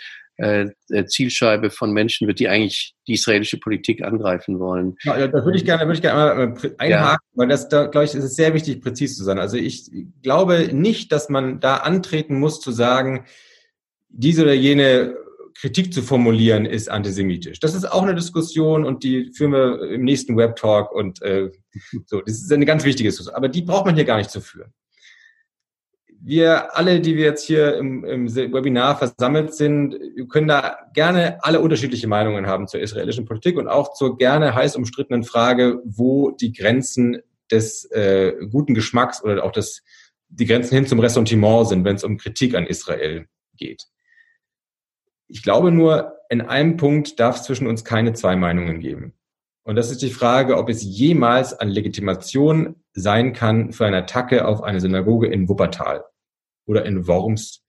Zielscheibe von Menschen wird, die eigentlich die israelische Politik angreifen wollen. Ja, da würde ich gerne, würde ich gerne einmal einhaken, ja. weil das, da glaube ich, ist es sehr wichtig, präzise zu sein. Also ich glaube nicht, dass man da antreten muss zu sagen, diese oder jene Kritik zu formulieren ist antisemitisch. Das ist auch eine Diskussion und die führen wir im nächsten Web Talk und äh, so. Das ist eine ganz wichtige Diskussion, aber die braucht man hier gar nicht zu führen wir alle, die wir jetzt hier im, im Webinar versammelt sind, können da gerne alle unterschiedliche Meinungen haben zur israelischen Politik und auch zur gerne heiß umstrittenen Frage, wo die Grenzen des äh, guten Geschmacks oder auch des, die Grenzen hin zum Ressentiment sind, wenn es um Kritik an Israel geht. Ich glaube nur, in einem Punkt darf es zwischen uns keine zwei Meinungen geben. Und das ist die Frage, ob es jemals an Legitimation sein kann für eine Attacke auf eine Synagoge in Wuppertal oder in Worms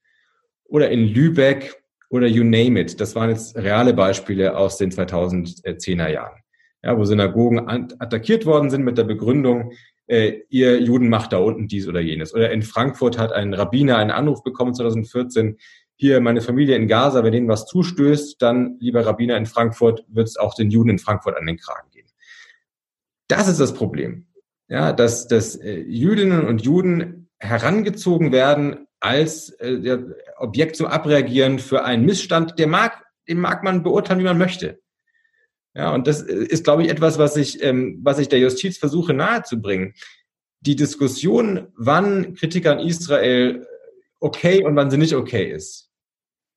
oder in Lübeck oder you name it. Das waren jetzt reale Beispiele aus den 2010er Jahren, ja, wo Synagogen attackiert worden sind mit der Begründung, äh, ihr Juden macht da unten dies oder jenes. Oder in Frankfurt hat ein Rabbiner einen Anruf bekommen 2014, hier meine Familie in Gaza, wenn denen was zustößt, dann, lieber Rabbiner in Frankfurt, wird es auch den Juden in Frankfurt an den Kragen gehen. Das ist das Problem. Ja, dass, dass äh, Jüdinnen und Juden herangezogen werden als äh, Objekt zum Abreagieren für einen Missstand, der mag, den mag man beurteilen, wie man möchte. Ja, und das äh, ist, glaube ich, etwas, was ich, ähm, was ich der Justiz versuche nahezubringen. Die Diskussion, wann Kritik an Israel okay und wann sie nicht okay ist,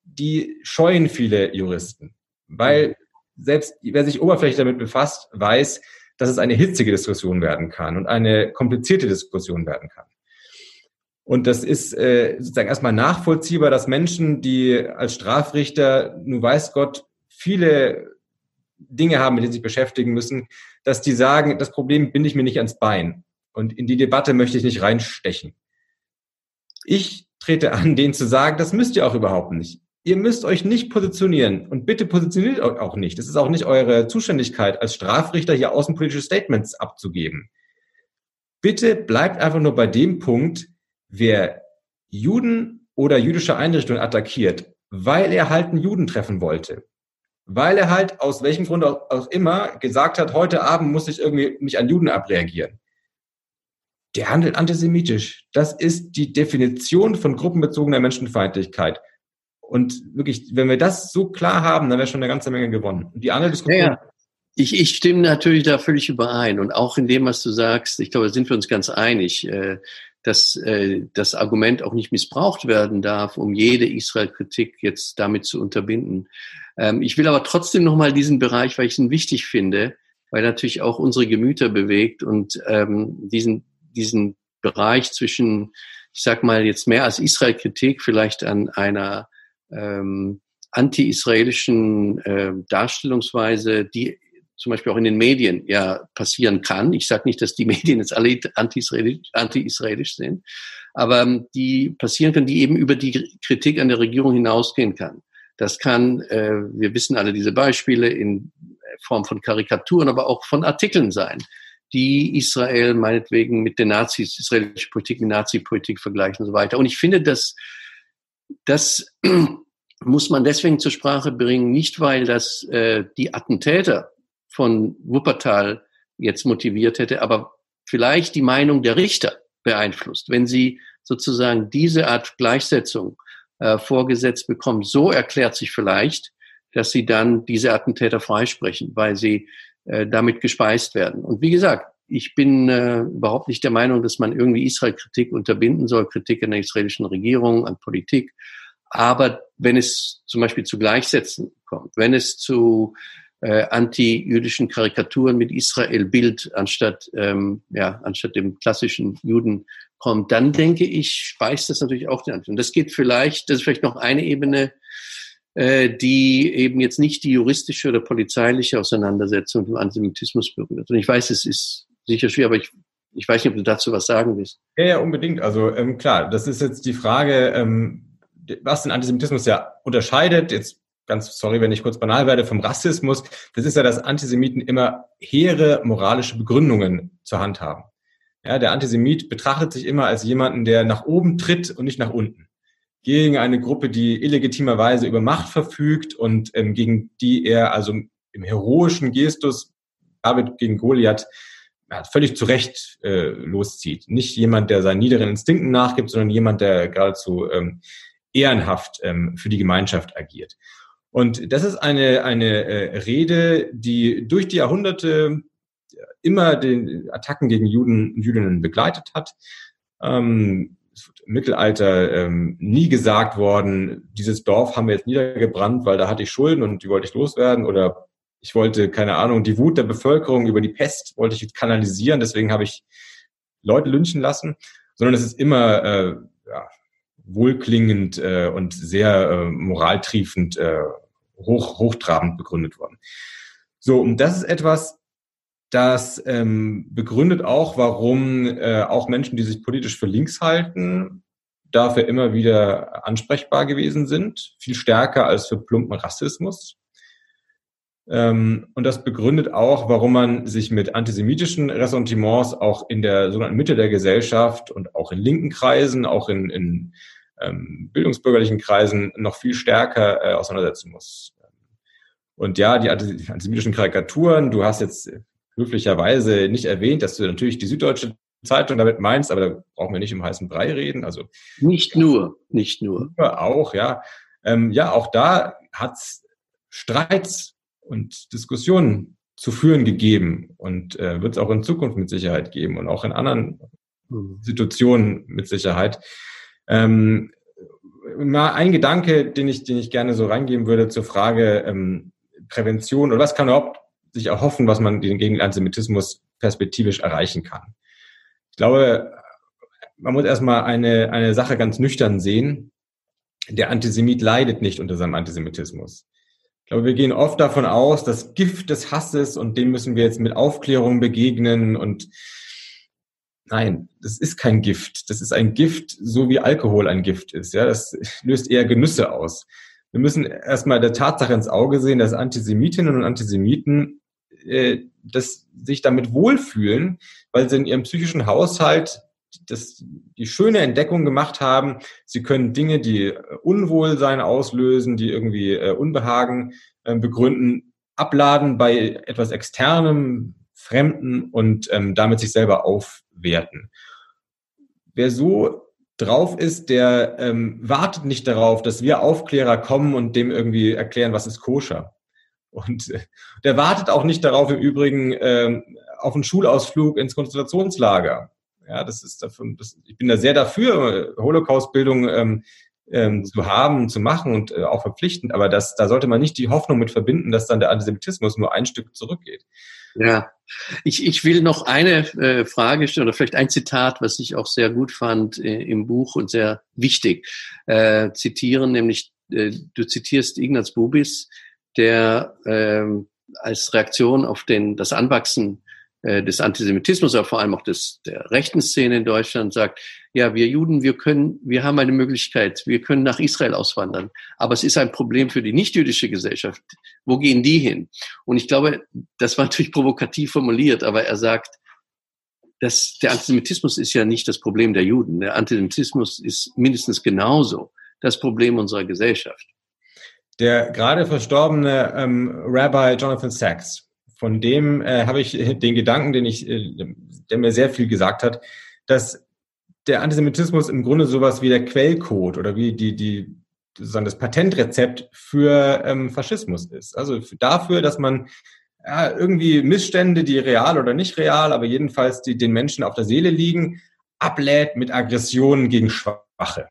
die scheuen viele Juristen, weil selbst wer sich oberflächlich damit befasst, weiß, dass es eine hitzige Diskussion werden kann und eine komplizierte Diskussion werden kann. Und das ist äh, sozusagen erstmal nachvollziehbar, dass Menschen, die als Strafrichter, nun weiß Gott, viele Dinge haben, mit denen sie sich beschäftigen müssen, dass die sagen, das Problem binde ich mir nicht ans Bein. Und in die Debatte möchte ich nicht reinstechen. Ich trete an, denen zu sagen, das müsst ihr auch überhaupt nicht ihr müsst euch nicht positionieren und bitte positioniert euch auch nicht. Es ist auch nicht eure Zuständigkeit als Strafrichter hier außenpolitische Statements abzugeben. Bitte bleibt einfach nur bei dem Punkt, wer Juden oder jüdische Einrichtungen attackiert, weil er halt einen Juden treffen wollte, weil er halt aus welchem Grund auch immer gesagt hat, heute Abend muss ich irgendwie mich an Juden abreagieren. Der handelt antisemitisch. Das ist die Definition von gruppenbezogener Menschenfeindlichkeit. Und wirklich, wenn wir das so klar haben, dann wäre schon eine ganze Menge gewonnen. Und die andere Diskussion. Ja, ja. Ich, ich stimme natürlich da völlig überein. Und auch in dem, was du sagst, ich glaube, da sind wir uns ganz einig, äh, dass äh, das Argument auch nicht missbraucht werden darf, um jede Israel-Kritik jetzt damit zu unterbinden. Ähm, ich will aber trotzdem nochmal diesen Bereich, weil ich ihn wichtig finde, weil natürlich auch unsere Gemüter bewegt und ähm, diesen, diesen Bereich zwischen, ich sag mal, jetzt mehr als Israel-Kritik vielleicht an einer ähm, anti-israelischen äh, Darstellungsweise, die zum Beispiel auch in den Medien ja passieren kann. Ich sage nicht, dass die Medien jetzt alle anti-israelisch, anti-israelisch sind, aber ähm, die passieren können, die eben über die Kritik an der Regierung hinausgehen kann. Das kann, äh, wir wissen alle diese Beispiele in Form von Karikaturen, aber auch von Artikeln sein, die Israel meinetwegen mit den Nazis, israelische Politik mit Nazi-Politik vergleichen und so weiter. Und ich finde, dass das muss man deswegen zur Sprache bringen, nicht weil das äh, die Attentäter von Wuppertal jetzt motiviert hätte, aber vielleicht die Meinung der Richter beeinflusst. Wenn sie sozusagen diese Art Gleichsetzung äh, vorgesetzt bekommen, so erklärt sich vielleicht, dass sie dann diese Attentäter freisprechen, weil sie äh, damit gespeist werden. Und wie gesagt, ich bin äh, überhaupt nicht der Meinung, dass man irgendwie Israel-Kritik unterbinden soll, Kritik an der israelischen Regierung, an Politik. Aber wenn es zum Beispiel zu Gleichsätzen kommt, wenn es zu äh, anti-jüdischen Karikaturen mit Israel-Bild anstatt, ähm, ja, anstatt dem klassischen Juden kommt, dann denke ich, speist das natürlich auch den. Und das geht vielleicht, das ist vielleicht noch eine Ebene, äh, die eben jetzt nicht die juristische oder polizeiliche Auseinandersetzung mit dem Antisemitismus berührt. Und ich weiß, es ist sicher schwer, aber ich, ich weiß nicht, ob du dazu was sagen willst. Ja, ja, unbedingt. Also ähm, klar, das ist jetzt die Frage, ähm, was den Antisemitismus ja unterscheidet. Jetzt ganz sorry, wenn ich kurz banal werde, vom Rassismus, das ist ja, dass Antisemiten immer hehre moralische Begründungen zur Hand haben. Ja, der Antisemit betrachtet sich immer als jemanden, der nach oben tritt und nicht nach unten. Gegen eine Gruppe, die illegitimerweise über Macht verfügt und ähm, gegen die er also im heroischen Gestus David gegen Goliath ja, völlig zu Recht äh, loszieht. Nicht jemand, der seinen niederen Instinkten nachgibt, sondern jemand, der geradezu ähm, ehrenhaft ähm, für die Gemeinschaft agiert. Und das ist eine, eine äh, Rede, die durch die Jahrhunderte immer den Attacken gegen Juden und Jüdinnen begleitet hat. Ähm, im Mittelalter ähm, nie gesagt worden, dieses Dorf haben wir jetzt niedergebrannt, weil da hatte ich Schulden und die wollte ich loswerden oder ich wollte, keine Ahnung, die Wut der Bevölkerung über die Pest wollte ich kanalisieren, deswegen habe ich Leute lynchen lassen, sondern es ist immer äh, ja, wohlklingend äh, und sehr äh, moraltriefend äh, hoch, hochtrabend begründet worden. So, und das ist etwas, das ähm, begründet auch, warum äh, auch Menschen, die sich politisch für links halten, dafür immer wieder ansprechbar gewesen sind, viel stärker als für plumpen Rassismus. Ähm, und das begründet auch, warum man sich mit antisemitischen Ressentiments auch in der sogenannten Mitte der Gesellschaft und auch in linken Kreisen, auch in, in ähm, bildungsbürgerlichen Kreisen noch viel stärker äh, auseinandersetzen muss. Und ja, die antisemitischen Karikaturen, du hast jetzt höflicherweise nicht erwähnt, dass du natürlich die Süddeutsche Zeitung damit meinst, aber da brauchen wir nicht im heißen Brei reden. Also nicht nur, nicht nur. Auch, ja. Ähm, ja, auch da hat es Streits und Diskussionen zu führen gegeben und äh, wird es auch in Zukunft mit Sicherheit geben und auch in anderen mhm. Situationen mit Sicherheit. Ähm, mal ein Gedanke, den ich, den ich gerne so reingeben würde zur Frage ähm, Prävention oder was kann überhaupt sich erhoffen, was man gegen den Antisemitismus perspektivisch erreichen kann. Ich glaube, man muss erstmal eine, eine Sache ganz nüchtern sehen. Der Antisemit leidet nicht unter seinem Antisemitismus. Glaube, wir gehen oft davon aus, das Gift des Hasses und dem müssen wir jetzt mit Aufklärung begegnen und Nein, das ist kein Gift. Das ist ein Gift, so wie Alkohol ein Gift ist. Ja, das löst eher Genüsse aus. Wir müssen erstmal der Tatsache ins Auge sehen, dass Antisemitinnen und Antisemiten äh, das, sich damit wohlfühlen, weil sie in ihrem psychischen Haushalt das, die schöne Entdeckung gemacht haben, sie können Dinge, die Unwohlsein auslösen, die irgendwie äh, Unbehagen äh, begründen, abladen bei etwas Externem, Fremden und ähm, damit sich selber aufwerten. Wer so drauf ist, der ähm, wartet nicht darauf, dass wir Aufklärer kommen und dem irgendwie erklären, was ist koscher. Und äh, der wartet auch nicht darauf im Übrigen ähm, auf einen Schulausflug ins Konzentrationslager. Ja, das ist davon, das, ich bin da sehr dafür, Holocaust-Bildung ähm, ähm, zu haben, zu machen und äh, auch verpflichtend, aber das, da sollte man nicht die Hoffnung mit verbinden, dass dann der Antisemitismus nur ein Stück zurückgeht. Ja, ich, ich will noch eine äh, Frage stellen oder vielleicht ein Zitat, was ich auch sehr gut fand äh, im Buch und sehr wichtig äh, zitieren, nämlich äh, du zitierst Ignaz Bubis, der äh, als Reaktion auf den, das Anwachsen des Antisemitismus, aber vor allem auch des, der rechten Szene in Deutschland sagt, ja, wir Juden, wir können, wir haben eine Möglichkeit, wir können nach Israel auswandern. Aber es ist ein Problem für die nichtjüdische Gesellschaft. Wo gehen die hin? Und ich glaube, das war natürlich provokativ formuliert, aber er sagt, dass der Antisemitismus ist ja nicht das Problem der Juden. Der Antisemitismus ist mindestens genauso das Problem unserer Gesellschaft. Der gerade verstorbene ähm, Rabbi Jonathan Sachs, von dem äh, habe ich den Gedanken, den ich, äh, der mir sehr viel gesagt hat, dass der Antisemitismus im Grunde sowas wie der Quellcode oder wie die, die, sozusagen das Patentrezept für ähm, Faschismus ist. Also dafür, dass man ja, irgendwie Missstände, die real oder nicht real, aber jedenfalls die den Menschen auf der Seele liegen, ablädt mit Aggressionen gegen Schwache.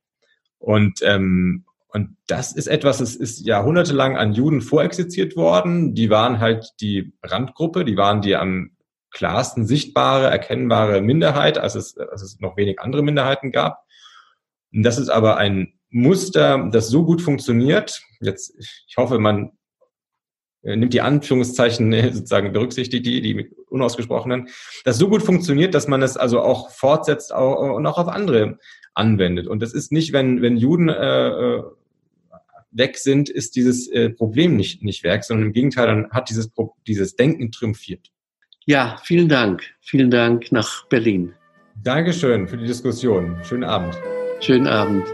Und, ähm, und das ist etwas, das ist jahrhundertelang an Juden vorexistiert worden. Die waren halt die Randgruppe, die waren die am klarsten sichtbare, erkennbare Minderheit, als es, als es noch wenig andere Minderheiten gab. Und das ist aber ein Muster, das so gut funktioniert. Jetzt, ich hoffe, man äh, nimmt die Anführungszeichen äh, sozusagen berücksichtigt, die, die unausgesprochenen, das so gut funktioniert, dass man es also auch fortsetzt auch, und auch auf andere anwendet. Und das ist nicht, wenn, wenn Juden äh, äh, weg sind, ist dieses äh, Problem nicht, nicht weg, sondern im Gegenteil, dann hat dieses, dieses Denken triumphiert. Ja, vielen Dank. Vielen Dank nach Berlin. Dankeschön für die Diskussion. Schönen Abend. Schönen Abend.